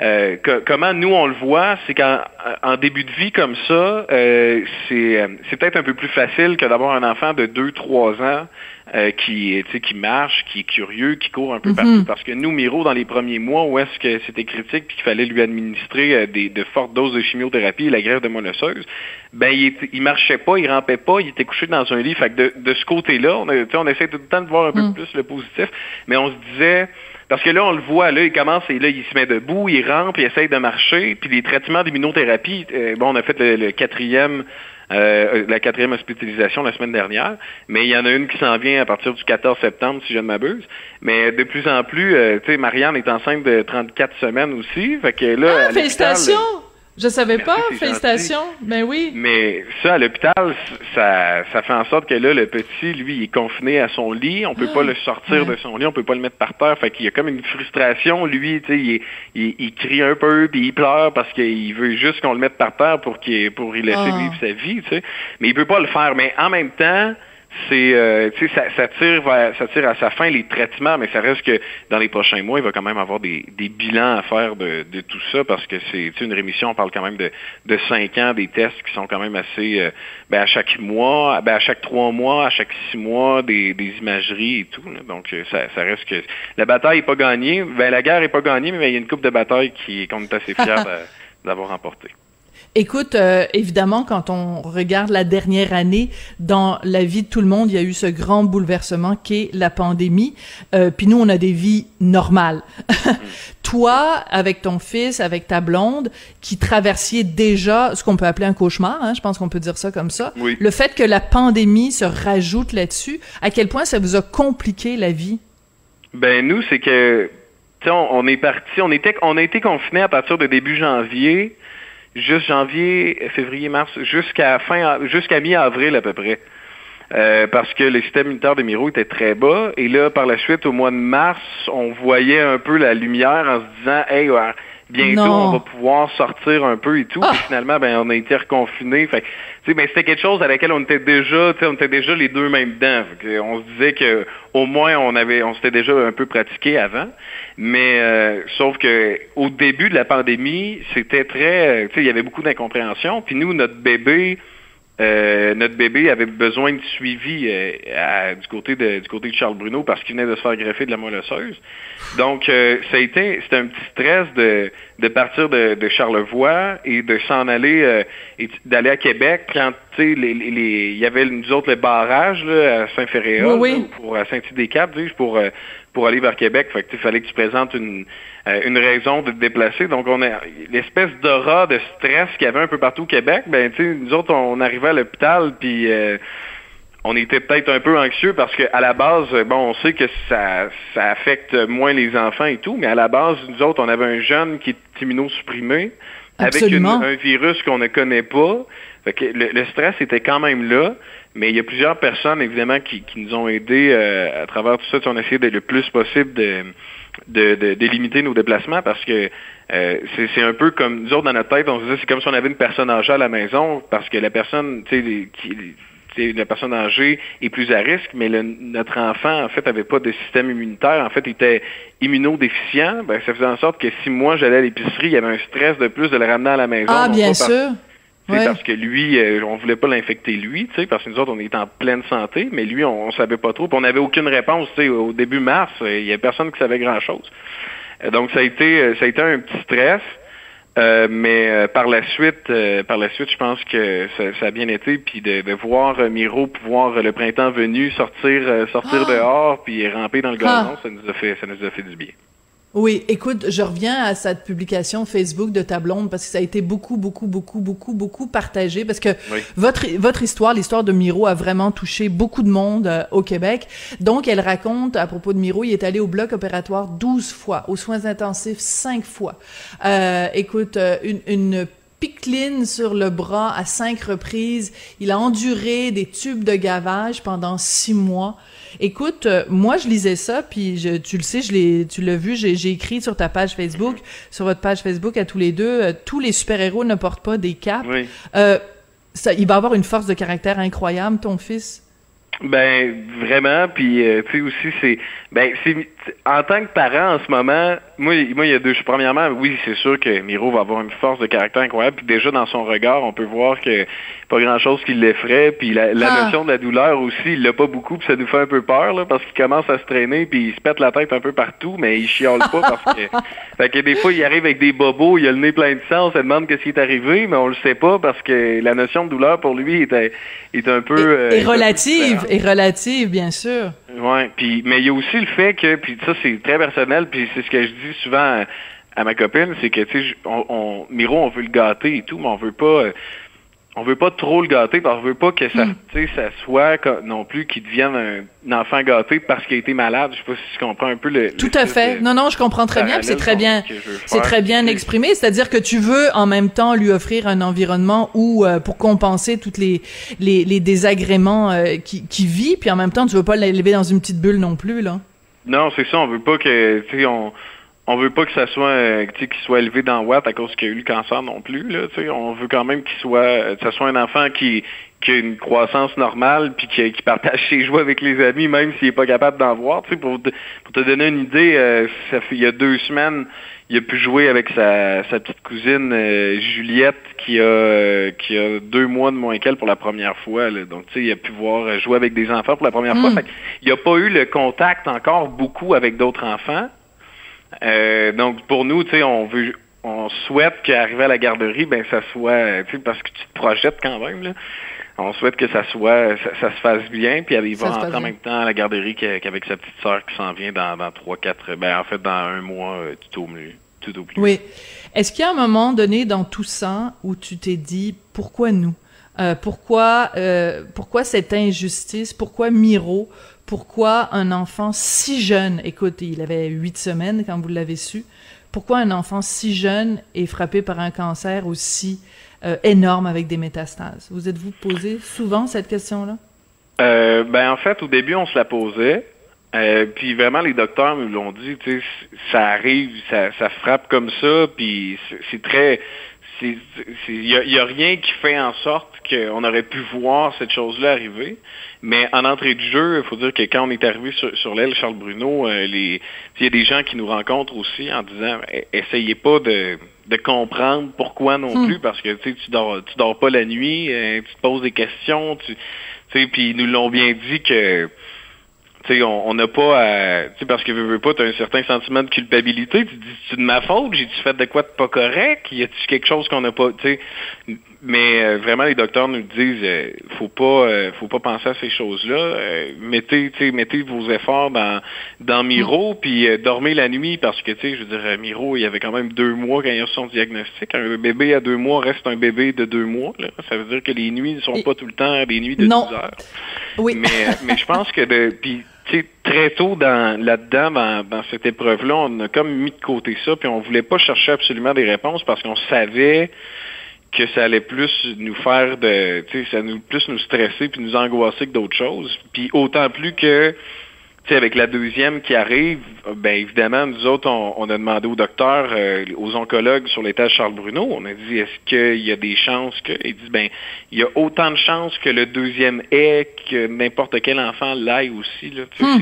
euh, que- comment nous on le voit, c'est qu'en en début de vie comme ça, euh, c'est euh, c'est peut-être un peu plus facile que d'avoir un enfant de 2-3 ans euh, qui, tu sais, qui marche, qui est curieux, qui court un peu Mhm. partout. Parce que nous, Miro, dans les premiers mois, où est-ce que c'était critique puis qu'il fallait lui administrer euh, des, de fortes doses de chimiothérapie et la grève de moelle osseuse, ben il, était- il marchait pas, il rampait pas, il était couché dans un lit. Fait que de, de ce côté-là, on, a- on essaie tout le temps de voir un peu Mm. plus le positif, mais on se disait parce que là, on le voit, là, il commence et là, il se met debout, il rampe, il essaye de marcher, puis les traitements d'immunothérapie, euh, bon, on a fait le, le quatrième, euh, la quatrième hospitalisation la semaine dernière, mais il y en a une qui s'en vient à partir du 14 septembre, si je ne m'abuse. Mais de plus en plus, euh, tu sais, Marianne est enceinte de 34 semaines aussi, fait que là, Ah, félicitations! Je savais Merci, pas, félicitations. Ben oui. mais ça, à l'hôpital, ça, ça fait en sorte que là, le petit, lui, il est confiné à son lit. On peut pas le sortir Ouais. de son lit, on peut pas le mettre par terre. Fait qu'il y a comme une frustration. Lui, tu sais, il, il crie un peu, puis il pleure parce qu'il veut juste qu'on le mette par terre pour qu'il pour y laisser Ah. vivre sa vie, tu sais. Mais il peut pas le faire. Mais en même temps, c'est euh, tu sais ça, ça tire vers, ça tire à sa fin les traitements mais ça reste que dans les prochains mois il va quand même avoir des, des bilans à faire de, de tout ça parce que c'est une rémission on parle quand même de de cinq ans des tests qui sont quand même assez euh, ben à chaque mois ben à chaque trois mois à chaque six mois des, des imageries et tout là. donc euh, ça, ça reste que la bataille est pas gagnée ben la guerre est pas gagnée mais il y a une coupe de bataille qui qu'on est assez fiers d'avoir remporté Écoute, euh, évidemment, quand on regarde la dernière année, dans la vie de tout le monde, il y a eu ce grand bouleversement qu'est la pandémie. Euh, Puis nous, on a des vies normales. Toi, avec ton fils, avec ta blonde, qui traversiez déjà ce qu'on peut appeler un cauchemar, hein, je pense qu'on peut dire ça comme ça. Oui. Le fait que la pandémie se rajoute là-dessus, à quel point ça vous a compliqué la vie? Ben nous, c'est que on, on est parti, on était on a été confinés à partir de début janvier, juste janvier, février, mars, jusqu'à fin jusqu'à mi-avril à peu près. Euh, parce que le système immunitaire de Miro était très bas. Et là, par la suite, au mois de mars, on voyait un peu la lumière en se disant Hey, bientôt Non. on va pouvoir sortir un peu et tout. Ah! Puis finalement, ben on a été reconfinés. Fait que, tu sais, ben, c'était quelque chose à laquelle on était déjà, tu sais, on était déjà les deux mêmes dedans. On se disait que au moins on avait on s'était déjà un peu pratiqué avant. Mais euh, sauf que au début de la pandémie, c'était très, euh, tu sais, il y avait beaucoup d'incompréhension. Puis nous, notre bébé, euh, notre bébé avait besoin de suivi euh, à- du côté de du côté de Charles Bruno parce qu'il venait de se faire greffer de la moelle osseuse. Donc euh, ça a été c'était un petit stress de de partir de, de Charlevoix et de s'en aller euh, et d'aller à Québec quand tu sais les, les, les- il y avait nous autres le barrage là, à Saint-Féréol Oui, pour à Saint-Hyacinthe dis-je, pour euh, pour aller vers Québec. Fait que il fallait que tu présentes une euh, une raison de te déplacer. Donc on a l'espèce d'aura de stress qu'il y avait un peu partout au Québec. Ben tu sais nous autres on arrivait à l'hôpital puis euh, on était peut-être un peu anxieux parce que à la base, bon, on sait que ça, ça affecte moins les enfants et tout, mais à la base, nous autres, on avait un jeune qui est immunosupprimé avec une- un virus qu'on ne connaît pas. Fait que le, le stress était quand même là, mais il y a plusieurs personnes, évidemment, qui, qui nous ont aidés euh, à travers tout ça. On a essayé de, le plus possible de, de, de, de limiter nos déplacements parce que euh, c'est un peu comme nous autres dans notre tête, on se disait c'est comme si on avait une personne âgée à la maison parce que la personne, tu sais, qui la personne âgée est plus à risque, mais le- notre enfant, en fait, avait pas de système immunitaire. En fait, il était immunodéficient. Ben, ça faisait en sorte que si moi, j'allais à l'épicerie, il y avait un stress de plus de le ramener à la maison. Ah, bien sûr. Ouais. Parce que lui, euh, on voulait pas l'infecter lui, tu sais, parce que nous autres, on était en pleine santé, mais lui, on, on savait pas trop, on n'avait aucune réponse, tu sais, au début mars, euh, il y a personne qui savait grand-chose. Euh, donc, ça a été, euh, ça a été un petit stress, euh, mais euh, par la suite, euh, par la suite, je pense que ça, ça a bien été, puis de, de voir Miro pouvoir le printemps venu sortir, sortir Ah! dehors, puis ramper dans le gazon, Ah! ça nous a fait, ça nous a fait du bien. Oui, écoute, je reviens à cette publication Facebook de ta blonde parce que ça a été beaucoup, beaucoup, beaucoup, beaucoup, beaucoup partagé parce que Oui. votre votre histoire, l'histoire de Miro a vraiment touché beaucoup de monde euh, au Québec. Donc, elle raconte à propos de Miro, il est allé au bloc opératoire 12 fois, aux soins intensifs 5 fois. Euh, écoute, euh, une, une piqueline sur le bras à cinq reprises. Il a enduré des tubes de gavage pendant six mois. Écoute, euh, moi je lisais ça, puis je, tu le sais, je l'ai, tu l'as vu, j'ai, j'ai écrit sur ta page Facebook, sur votre page Facebook à tous les deux, euh, tous les super-héros ne portent pas des capes. Oui. Euh, ça, il va avoir une force de caractère incroyable, ton fils? Ben vraiment, puis euh, tu sais aussi c'est ben c'est en tant que parent en ce moment, moi moi il y a deux premièrement oui c'est sûr que Miro va avoir une force de caractère incroyable puis déjà dans son regard on peut voir que pas grand chose qui l'effraie puis la, la Ah. notion de la douleur aussi il l'a pas beaucoup puis ça nous fait un peu peur là parce qu'il commence à se traîner puis il se pète la tête un peu partout mais il chiale pas parce que fait que des fois il arrive avec des bobos il a le nez plein de sang on se demande qu'est-ce qui est arrivé mais on le sait pas parce que la notion de douleur pour lui est, est un peu Et, euh, et peu relative, et relative, bien sûr. Ouais, puis mais il y a aussi le fait que puis ça c'est très personnel puis c'est ce que je dis souvent à, ma copine, c'est que tu sais on Miro on veut le gâter et tout, mais on veut pas euh, on veut pas trop le gâter parce qu'on veut pas que ça tu sais ça soit non plus qu'il devienne un, un enfant gâté parce qu'il a été malade, je sais pas si tu comprends un peu le Tout à fait. Non, non, je comprends très bien. C'est très bien, je c'est très bien exprimé. C'est-à-dire que tu veux en même temps lui offrir un environnement où, euh, pour compenser toutes les les, les désagréments euh, qui qui vit, puis en même temps tu veux pas l'élever dans une petite bulle non plus là. Non, c'est ça, on veut pas que tu sais on on veut pas que ça soit euh, qu'il soit élevé dans Watt à cause qu'il a eu le cancer non plus là, tu sais, on veut quand même qu'il soit euh, que ça soit un enfant qui qui a une croissance normale puis qui, qui partage ses joies avec les amis même s'il est pas capable d'en voir, pour te, pour te donner une idée, euh, ça fait il y a deux semaines, il a pu jouer avec sa, sa petite cousine euh, Juliette qui a qui a deux mois de moins qu'elle pour la première fois là. donc tu sais il a pu voir jouer avec des enfants pour la première fois, Mm. Fait il a pas eu le contact encore beaucoup avec d'autres enfants. Euh, donc pour nous, tu sais, on veut, on souhaite qu'arriver à la garderie, ben ça soit, euh, tu sais, parce que tu te projettes quand même là. On souhaite que ça soit, ça, ça se fasse bien, puis Ça va en même temps à la garderie qu'avec sa petite sœur qui s'en vient dans, dans trois, quatre, ben en fait dans un mois euh, tout au mieux, tout au plus. Oui. Est-ce qu'il y a un moment donné dans tout ça où tu t'es dit pourquoi nous? Euh, Pourquoi euh, pourquoi cette injustice? Pourquoi Miro? Pourquoi un enfant si jeune? Écoute, il avait huit semaines quand vous l'avez su. Pourquoi un enfant si jeune est frappé par un cancer aussi euh, énorme avec des métastases? Vous êtes-vous posé souvent cette question-là? Ben en fait, au début, on se la posait. Puis vraiment, les docteurs nous l'ont dit, ça arrive, ça, ça frappe comme ça, puis c'est très... Il n'y a, y a rien qui fait en sorte qu'on aurait pu voir cette chose-là arriver. Mais en entrée du jeu, il faut dire que quand on est arrivé sur, sur l'aile Charles Bruno, euh, les il y a des gens qui nous rencontrent aussi en disant Eh, essayez pas de, de comprendre pourquoi non Hmm. plus, parce que tu dors tu dors pas la nuit, euh, tu te poses des questions, tu puis ils nous l'ont bien dit que tu sais, on n'a pas à, tu sais, parce que veux, veux pas, tu as un certain sentiment de culpabilité. Tu dis, c'est de ma faute, j'ai-tu fait de quoi de pas correct? Y a-tu quelque chose qu'on n'a pas, tu? Mais euh, vraiment, les docteurs nous disent, euh, faut pas, euh, faut pas penser à ces choses-là. Euh, mettez, mettez vos efforts dans, dans Miro, puis euh, dormez la nuit, parce que, tu sais, je veux dire, euh, Miro, il y avait quand même deux mois quand il a son diagnostic. Un bébé à deux mois reste un bébé de deux mois. Là. Ça veut dire que les nuits ne sont pas tout le temps des nuits de Non. 12 heures. Oui. Mais, mais je pense que de, puis, tu sais, très tôt dans là-dedans, dans, dans cette épreuve-là, on a comme mis de côté ça, puis on voulait pas chercher absolument des réponses parce qu'on savait que ça allait plus nous faire de, tu sais, ça nous plus nous stresser puis nous angoisser que d'autres choses. Puis autant plus que, tu sais, avec la deuxième qui arrive, ben évidemment, nous autres, on, on a demandé au docteur, euh, aux oncologues sur l'étage Charles Bruno, on a dit est-ce qu'il y a des chances que. Ils disent ben il y a autant de chances que le deuxième est que n'importe quel enfant l'aille aussi. Là. Tu sais, Hmm.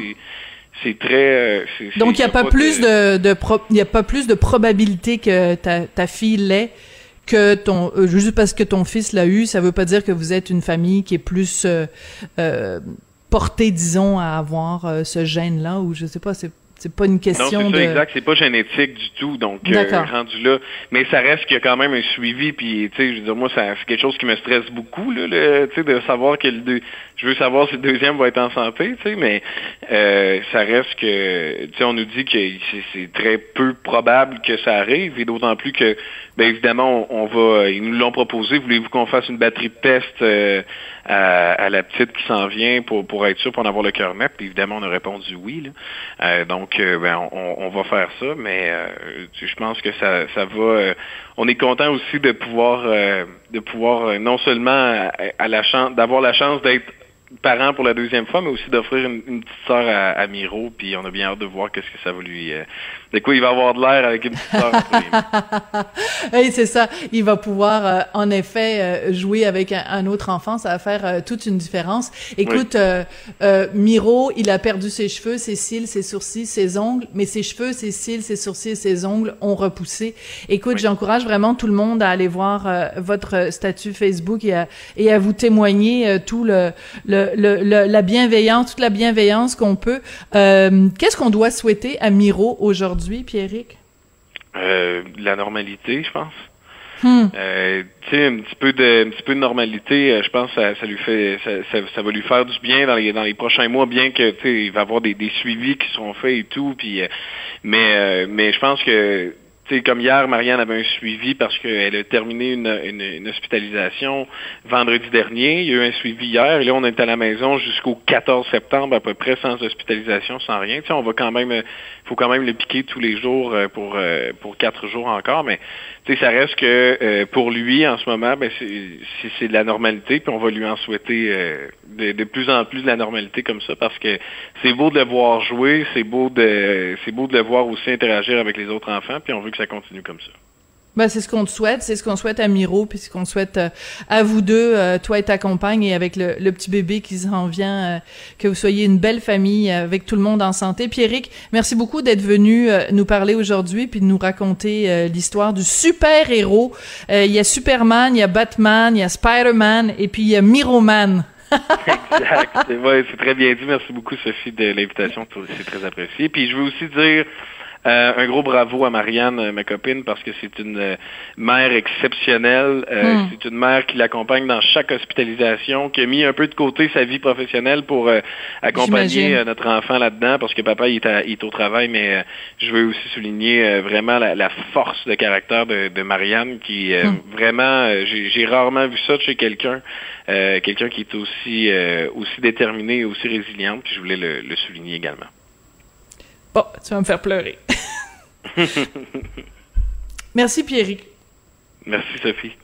c'est- très. euh, Donc, il n'y a pas plus de, de pro- il y a pas plus de probabilité que ta, ta fille l'ait que ton, euh, juste parce que ton fils l'a eu, ça veut pas dire que vous êtes une famille qui est plus, euh, euh, portée, disons, à avoir ce gène-là, ou je sais pas, c'est, c'est pas une Non, question c'est de... ça, exact. C'est pas génétique du tout, donc euh, rendu là. Mais ça reste qu'il y a quand même un suivi, puis tu sais, je veux dire, moi, ça, c'est quelque chose qui me stresse beaucoup, là, tu sais, de savoir que le deux, je veux savoir si le deuxième va être en santé, tu sais, mais euh, ça reste que, tu sais, on nous dit que c'est, c'est très peu probable que ça arrive, et d'autant plus que, ben évidemment, on, on va, ils nous l'ont proposé. Voulez-vous qu'on fasse une batterie de test euh, à, à la petite qui s'en vient pour pour être sûr pour en avoir le cœur net? Puis évidemment, on a répondu oui. Là. Euh, donc, euh, ben, on, on va faire ça, mais euh, je pense que ça, ça va. euh, on est content aussi de pouvoir, euh, de pouvoir euh, non seulement à, la chance, d'avoir la chance d'être parent pour la deuxième fois, mais aussi d'offrir une, une petite sœur à, à Miro. Puis on a bien hâte de voir qu'est-ce que ça va lui. De quoi il va avoir de l'air avec une petite. Oui, c'est ça. Il va pouvoir, euh, en effet, euh, jouer avec un, un autre enfant. Ça va faire euh, toute une différence. Écoute, euh, euh, Miro, il a perdu ses cheveux, ses cils, ses sourcils, ses ongles, mais ses cheveux, ses cils, ses sourcils, ses ongles ont repoussé. Écoute, j'encourage vraiment tout le monde à aller voir euh, votre statut Facebook et à, et à vous témoigner euh, tout le, le, le, le- la bienveillance, toute la bienveillance qu'on peut. Euh, Qu'est-ce qu'on doit souhaiter à Miro aujourd'hui, Pierrick? Euh, la normalité, je pense. Hmm. Euh, tu sais, un petit peu de, un petit peu de normalité, euh, je pense que ça, ça lui fait, ça, ça, ça va lui faire du bien dans les, dans les prochains mois, bien que, tu sais, il va avoir des, des suivis qui seront faits et tout, puis, euh, mais, euh, mais je pense que, sais, comme hier, Marianne avait un suivi parce qu'elle a terminé une, une, une hospitalisation vendredi dernier. Il y a eu un suivi hier. Et là, on est à la maison jusqu'au 14 septembre, à peu près, sans hospitalisation, sans rien. Tu on va quand même, faut quand même le piquer tous les jours euh, pour, euh, pour quatre jours encore. Mais, ça reste que euh, pour lui, en ce moment, ben, c'est de la normalité. Puis on va lui en souhaiter euh, de, de plus en plus de la normalité comme ça parce que c'est beau de le voir jouer, c'est beau de c'est beau de le voir aussi interagir avec les autres enfants. Puis on veut que ça continue comme ça. Ben, c'est ce qu'on te souhaite, c'est ce qu'on souhaite à Miro, puis ce qu'on souhaite euh, à vous deux, euh, toi et ta compagne, et avec le, petit bébé qui s'en vient, euh, que vous soyez une belle famille avec tout le monde en santé. Pierrick, merci beaucoup d'être venu nous parler aujourd'hui, puis de nous raconter l'histoire du super-héros. Il y a Superman, il y a Batman, il y a Spider-Man, et puis il y a Miroman. exact. Ouais, c'est très bien dit. Merci beaucoup, Sophie, de l'invitation. C'est très apprécié. Puis je veux aussi dire euh, un gros bravo à Marianne, euh, ma copine, parce que c'est une euh, mère exceptionnelle. Euh, Mm. C'est une mère qui l'accompagne dans chaque hospitalisation, qui a mis un peu de côté sa vie professionnelle pour accompagner notre enfant là-dedans, parce que papa il est, à- il est au travail, mais je veux aussi souligner vraiment la, la force de caractère de, de Marianne, qui euh, Mm. vraiment, j'ai rarement vu ça chez quelqu'un, euh, quelqu'un qui est aussi euh, aussi déterminé et aussi résiliente, puis je voulais le, le souligner également. Bon, tu vas me faire pleurer. Merci Pierrick. Merci Sophie.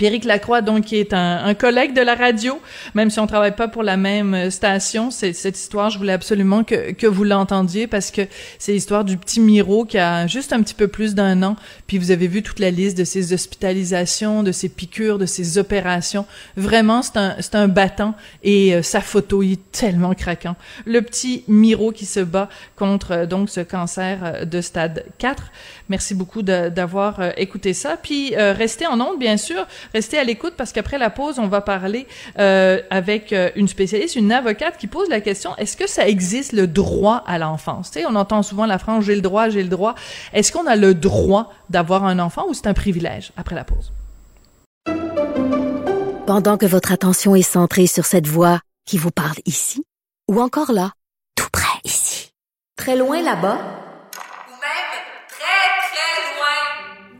Pierrick Lacroix, donc, qui est un, un collègue de la radio, même si on travaille pas pour la même euh, station. C'est cette histoire, je voulais absolument que, que vous l'entendiez parce que c'est l'histoire du petit Miro qui a juste un petit peu plus d'un an. Puis vous avez vu toute la liste de ses hospitalisations, de ses piqûres, de ses opérations. Vraiment, c'est un, c'est un battant et euh, sa photo est tellement craquant. Le petit Miro qui se bat contre euh, donc ce cancer de stade 4. Merci beaucoup d'avoir euh, écouté ça. Puis euh, restez en onde, bien sûr. Restez à l'écoute parce qu'après la pause, on va parler euh, avec euh, une spécialiste, une avocate qui pose la question est-ce que ça existe le droit à l'enfance? Tu sais, on entend souvent la phrase j'ai le droit, j'ai le droit. Est-ce qu'on a le droit d'avoir un enfant ou c'est un privilège Après la pause? Pendant que votre attention est centrée sur cette voix qui vous parle ici, ou encore là, tout près ici, très loin là-bas, Ou même très, très loin.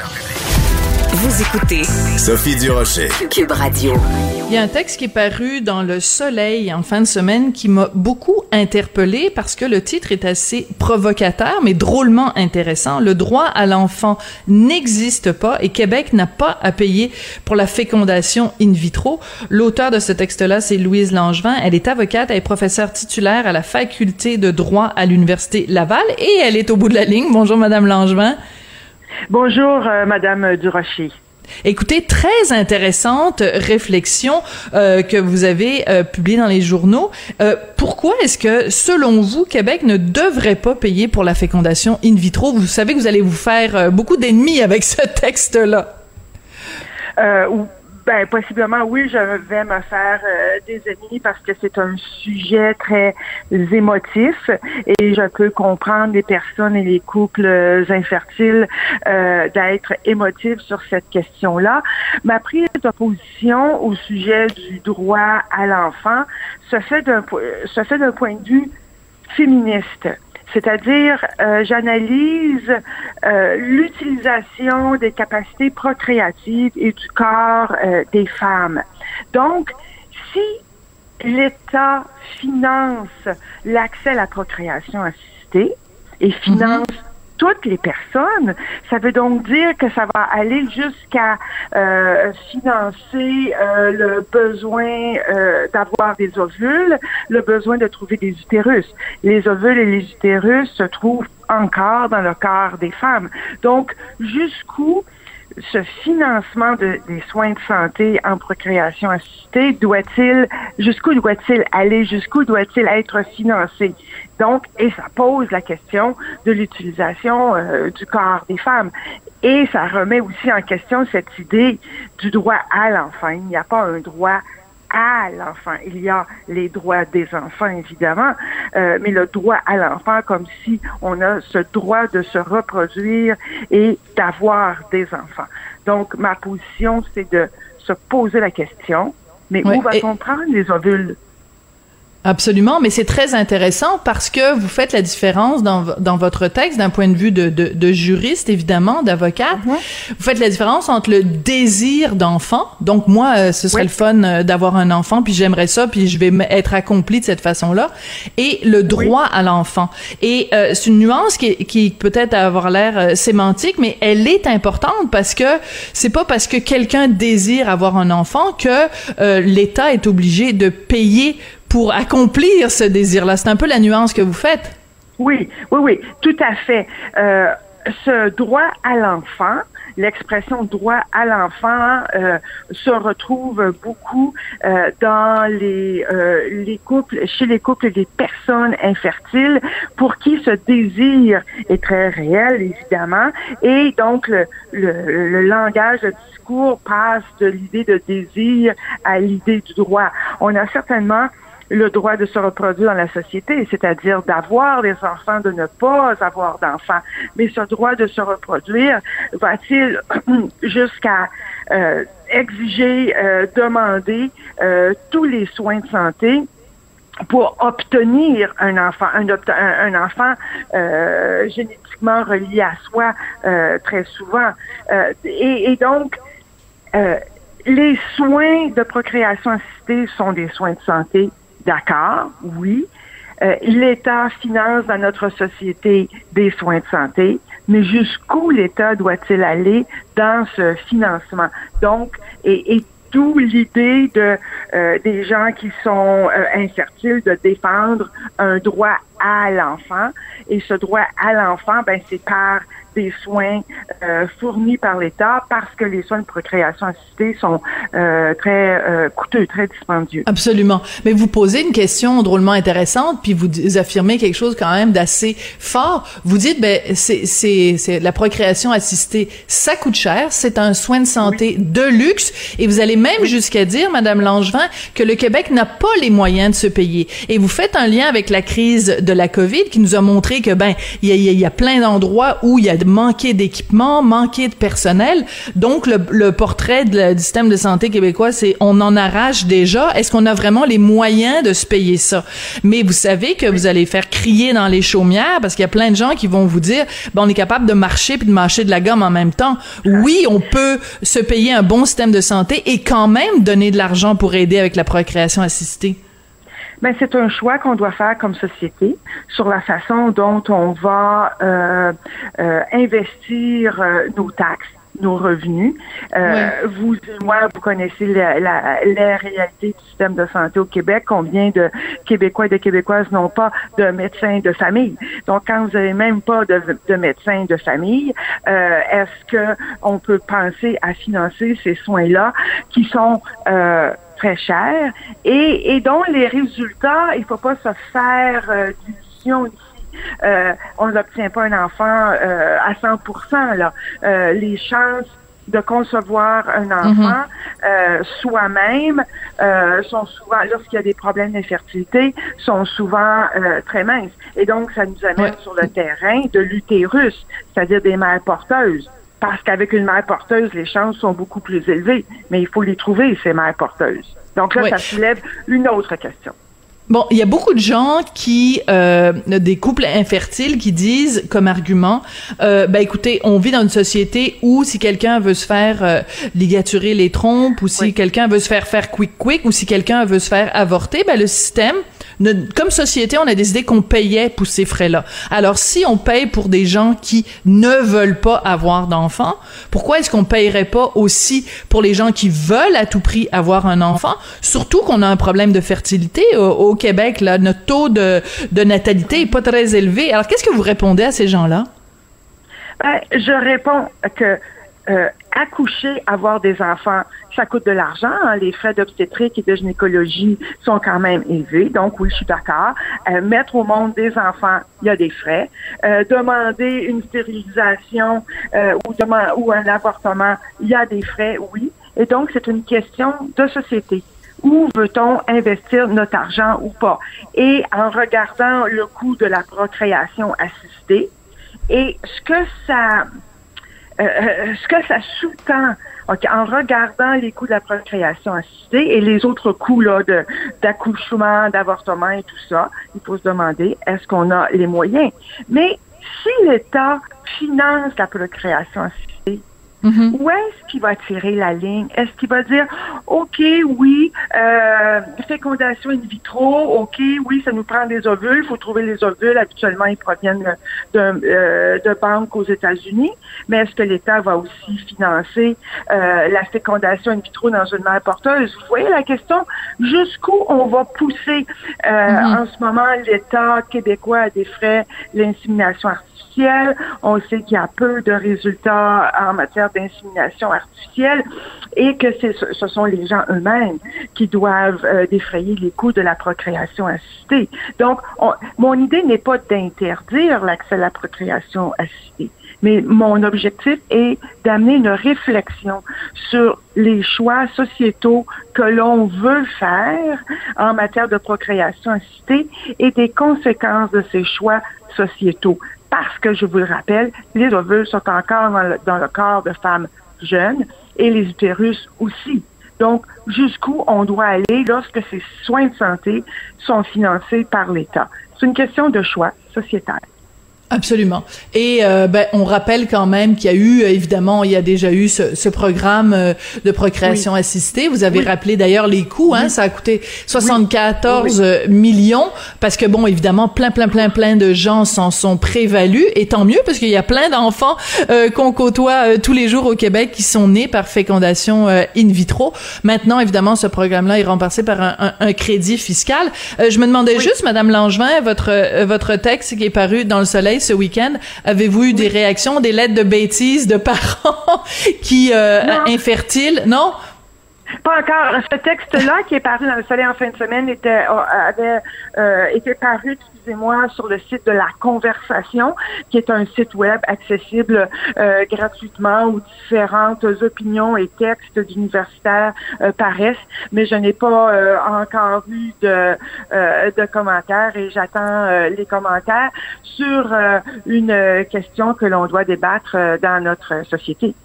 Vous écoutez Sophie Durocher. Cube Radio. Il y a un texte qui est paru dans Le Soleil en fin de semaine qui m'a beaucoup interpellé parce que le titre est assez provocateur mais drôlement intéressant. Le droit à l'enfant n'existe pas et Québec n'a pas à payer pour la fécondation in vitro. L'auteur de ce texte-là, c'est Louise Langevin. Elle est avocate, elle est professeure titulaire à la faculté de droit à l'Université Laval et elle est au bout de la ligne. Bonjour, Madame Langevin. Bonjour, euh, Madame Durocher. Écoutez, très intéressante réflexion euh, que vous avez euh, publiée dans les journaux. Euh, pourquoi est-ce que, selon vous, Québec ne devrait pas payer pour la fécondation in vitro? Vous savez que vous allez vous faire beaucoup d'ennemis avec ce texte-là. Ben, possiblement, oui, je vais me faire euh, des ennemis parce que c'est un sujet très émotif et je peux comprendre les personnes et les couples euh, infertiles euh, d'être émotifs sur cette question-là. Ma prise de position au sujet du droit à l'enfant se fait d'un se fait d'un point de vue féministe. C'est-à-dire, euh, j'analyse euh, l'utilisation des capacités procréatives et du corps euh, des femmes. Donc, si l'État finance l'accès à la procréation assistée et finance toutes les personnes, ça veut donc dire que ça va aller jusqu'à euh, financer euh, le besoin euh, d'avoir des ovules, le besoin de trouver des utérus. Les ovules et les utérus se trouvent encore dans le corps des femmes. Donc, jusqu'où ce financement de- des soins de santé en procréation assistée doit-il, jusqu'où doit-il aller, jusqu'où doit-il être financé? Donc, et ça pose la question de l'utilisation euh, du corps des femmes. Et ça remet aussi en question cette idée du droit à l'enfant. Il n'y a pas un droit à l'enfant. Il y a les droits des enfants, évidemment, euh, mais le droit à l'enfant comme si on a ce droit de se reproduire et d'avoir des enfants. Donc, ma position, c'est de se poser la question, mais où et- va-t-on prendre les ovules? Absolument, mais c'est très intéressant parce que vous faites la différence dans, dans votre texte d'un point de vue de, de, de juriste, évidemment, d'avocat. Vous faites la différence entre le désir d'enfant. Donc moi, euh, ce serait Oui. le fun euh, d'avoir un enfant, puis j'aimerais ça, puis je vais être accompli de cette façon-là. Et le droit à l'enfant. Et euh, c'est une nuance qui, qui peut-être avoir l'air euh, sémantique, mais elle est importante parce que c'est pas parce que quelqu'un désire avoir un enfant que euh, l'État est obligé de payer pour accomplir ce désir-là. C'est un peu la nuance que vous faites. Oui, oui, oui, tout à fait. Euh, ce droit à l'enfant, l'expression droit à l'enfant euh, se retrouve beaucoup euh, dans les, euh, les couples, chez les couples des personnes infertiles pour qui ce désir est très réel, évidemment. Et donc, le, le, le langage, le discours passe de l'idée de désir à l'idée du droit. On a certainement le droit de se reproduire dans la société, c'est-à-dire d'avoir des enfants, de ne pas avoir d'enfants. Mais ce droit de se reproduire va-t-il jusqu'à euh, exiger, euh, demander euh, tous les soins de santé pour obtenir un enfant, un, un, un enfant euh, génétiquement relié à soi euh, très souvent. Euh, et, et donc, euh, les soins de procréation assistée sont des soins de santé, d'accord, oui. Euh, L'État finance dans notre société des soins de santé, mais jusqu'où l'État doit-il aller dans ce financement? Donc, et, et d'où l'idée de euh, des gens qui sont euh, infertiles de défendre un droit à l'enfant. Et ce droit à l'enfant, ben, c'est par des soins euh, fournis par l'État parce que les soins de procréation assistée sont euh, très euh, coûteux, très dispendieux. Absolument. Mais vous posez une question drôlement intéressante, puis vous affirmez quelque chose quand même d'assez fort. Vous dites, ben, c'est, c'est, c'est la procréation assistée, ça coûte cher, c'est un soin de santé de luxe, et vous allez même jusqu'à dire, Madame Langevin, que le Québec n'a pas les moyens de se payer. Et vous faites un lien avec la crise de la COVID qui nous a montré que ben il y a, il y a plein d'endroits où il y a manqué d'équipement, manqué de personnel. Donc le, le portrait du système de santé québécois, c'est on en arrache déjà. Est-ce qu'on a vraiment les moyens de se payer ça? Mais vous savez que vous allez faire crier dans les chaumières parce qu'il y a plein de gens qui vont vous dire ben on est capable de marcher puis de mâcher de la gomme en même temps. Oui, on peut se payer un bon système de santé et quand même donner de l'argent pour aider avec la procréation assistée. Ben, c'est un choix qu'on doit faire comme société sur la façon dont on va euh, euh, investir euh, nos taxes nos revenus. Euh, Vous et moi, vous connaissez la, la, la réalité du système de santé au Québec. Combien de Québécois et de Québécoises n'ont pas de médecin de famille? Donc, quand vous avez même pas de, de médecin de famille, euh, est-ce que on peut penser à financer ces soins-là qui sont euh, très chers et, et dont les résultats, il faut pas se faire euh, d'illusions ici. Euh, on n'obtient pas un enfant euh, à 100 là. Euh, les chances de concevoir un enfant euh, soi-même euh, sont souvent, lorsqu'il y a des problèmes d'infertilité, sont souvent euh, très minces. Et donc, ça nous amène sur le terrain de l'utérus, c'est-à-dire des mères porteuses. Parce qu'avec une mère porteuse, les chances sont beaucoup plus élevées. Mais il faut les trouver, ces mères porteuses. Donc là, Oui. ça soulève une autre question. Bon, il y a beaucoup de gens qui, euh, des couples infertiles, qui disent comme argument, euh, ben écoutez, on vit dans une société où si quelqu'un veut se faire euh, ligaturer les trompes, ou si quelqu'un veut se faire faire quick quick, ou si quelqu'un veut se faire avorter, ben le système, comme société, on a décidé qu'on payait pour ces frais-là. Alors si on paye pour des gens qui ne veulent pas avoir d'enfants, pourquoi est-ce qu'on payerait pas aussi pour les gens qui veulent à tout prix avoir un enfant? Surtout qu'on a un problème de fertilité au, au Québec. Là, notre taux de, de natalité est pas très élevé. Alors qu'est-ce que vous répondez à ces gens-là? Ben, je réponds que euh, accoucher, avoir des enfants, ça coûte de l'argent. hein. Les frais d'obstétrique et de gynécologie sont quand même élevés. Donc, oui, je suis d'accord. Euh, mettre au monde des enfants, il y a des frais. Euh, demander une stérilisation euh, ou, ou un avortement, il y a des frais, oui. Et donc, c'est une question de société. Où veut-on investir notre argent ou pas? Et en regardant le coût de la procréation assistée, et ce que ça, euh, euh, ce que ça sous-tend, en regardant les coûts de la procréation assistée et les autres coûts là d'accouchement, d'avortement et tout ça, il faut se demander est-ce qu'on a les moyens? Mais si l'État finance la procréation assistée, où est-ce qu'il va tirer la ligne? Est-ce qu'il va dire, OK, oui, euh, fécondation in vitro, OK, oui, ça nous prend des ovules, il faut trouver les ovules, habituellement ils proviennent de, euh, de banques aux États-Unis, mais est-ce que l'État va aussi financer euh, la fécondation in vitro dans une mère porteuse? Vous voyez la question? Jusqu'où on va pousser euh, en ce moment l'État québécois à des frais l'insémination artificielle? On sait qu'il y a peu de résultats en matière d'insémination artificielle et que ce sont les gens eux-mêmes qui doivent euh, défrayer les coûts de la procréation assistée. Donc, on- mon idée n'est pas d'interdire l'accès à la procréation assistée. Mais mon objectif est d'amener une réflexion sur les choix sociétaux que l'on veut faire en matière de procréation assistée et des conséquences de ces choix sociétaux. Parce que, je vous le rappelle, les ovules sont encore dans le, corps de femmes jeunes et les utérus aussi. Donc, jusqu'où on doit aller lorsque ces soins de santé sont financés par l'État? C'est une question de choix sociétal. Absolument. Et euh, ben, on rappelle quand même qu'il y a eu, évidemment, il y a déjà eu ce, ce programme euh, de procréation assistée. Vous avez rappelé d'ailleurs les coûts, hein, ça a coûté 74 euh, millions, parce que bon, évidemment, plein, plein, plein, plein de gens s'en sont prévalus, et tant mieux, parce qu'il y a plein d'enfants euh, qu'on côtoie euh, tous les jours au Québec qui sont nés par fécondation euh, in vitro. Maintenant, évidemment, ce programme-là est remboursé par un, un- un crédit fiscal. Euh, je me demandais juste, Madame Langevin, votre votre texte qui est paru dans le Soleil ce week-end, avez-vous eu des réactions, des lettres de bêtises de parents qui euh, Non. infertiles? Non? Pas encore. Ce texte-là qui est paru dans le Soleil en fin de semaine était, euh, avait euh, été paru, excusez-moi, sur le site de La Conversation, qui est un site web accessible euh, gratuitement où différentes opinions et textes d'universitaires euh, paraissent, mais je n'ai pas euh, encore vu de, de commentaires et j'attends les commentaires sur une question que l'on doit débattre dans notre société.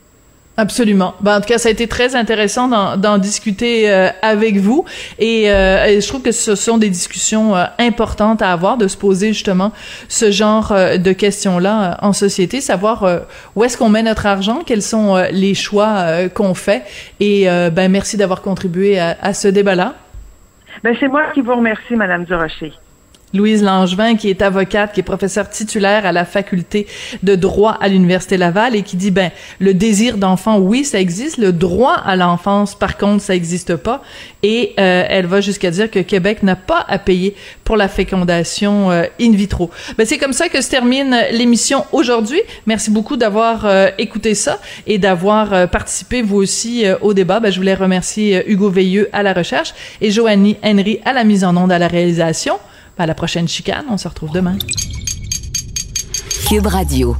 Absolument. Ben, en tout cas, ça a été très intéressant d'en discuter euh, avec vous euh, et, je trouve que ce sont des discussions euh, importantes à avoir, de se poser justement ce genre de questions-là en société, savoir où est-ce qu'on met notre argent, quels sont les choix qu'on fait et ben merci d'avoir contribué à, à ce débat-là. Ben, c'est moi qui vous remercie, Madame Durocher. Louise Langevin, qui est avocate, qui est professeure titulaire à la faculté de droit à l'Université Laval et qui dit, ben, le désir d'enfant, oui, ça existe. Le droit à l'enfance, par contre, ça n'existe pas. Et euh, elle va jusqu'à dire que Québec n'a pas à payer pour la fécondation euh, in vitro. Ben, c'est comme ça que se termine l'émission aujourd'hui. Merci beaucoup d'avoir euh, écouté ça et d'avoir participé, vous aussi, au débat. Ben, je voulais remercier Hugo Veilleux à la recherche et Joannie Henry à la mise en onde à la réalisation. À la prochaine chicane. On se retrouve demain. Cube Radio.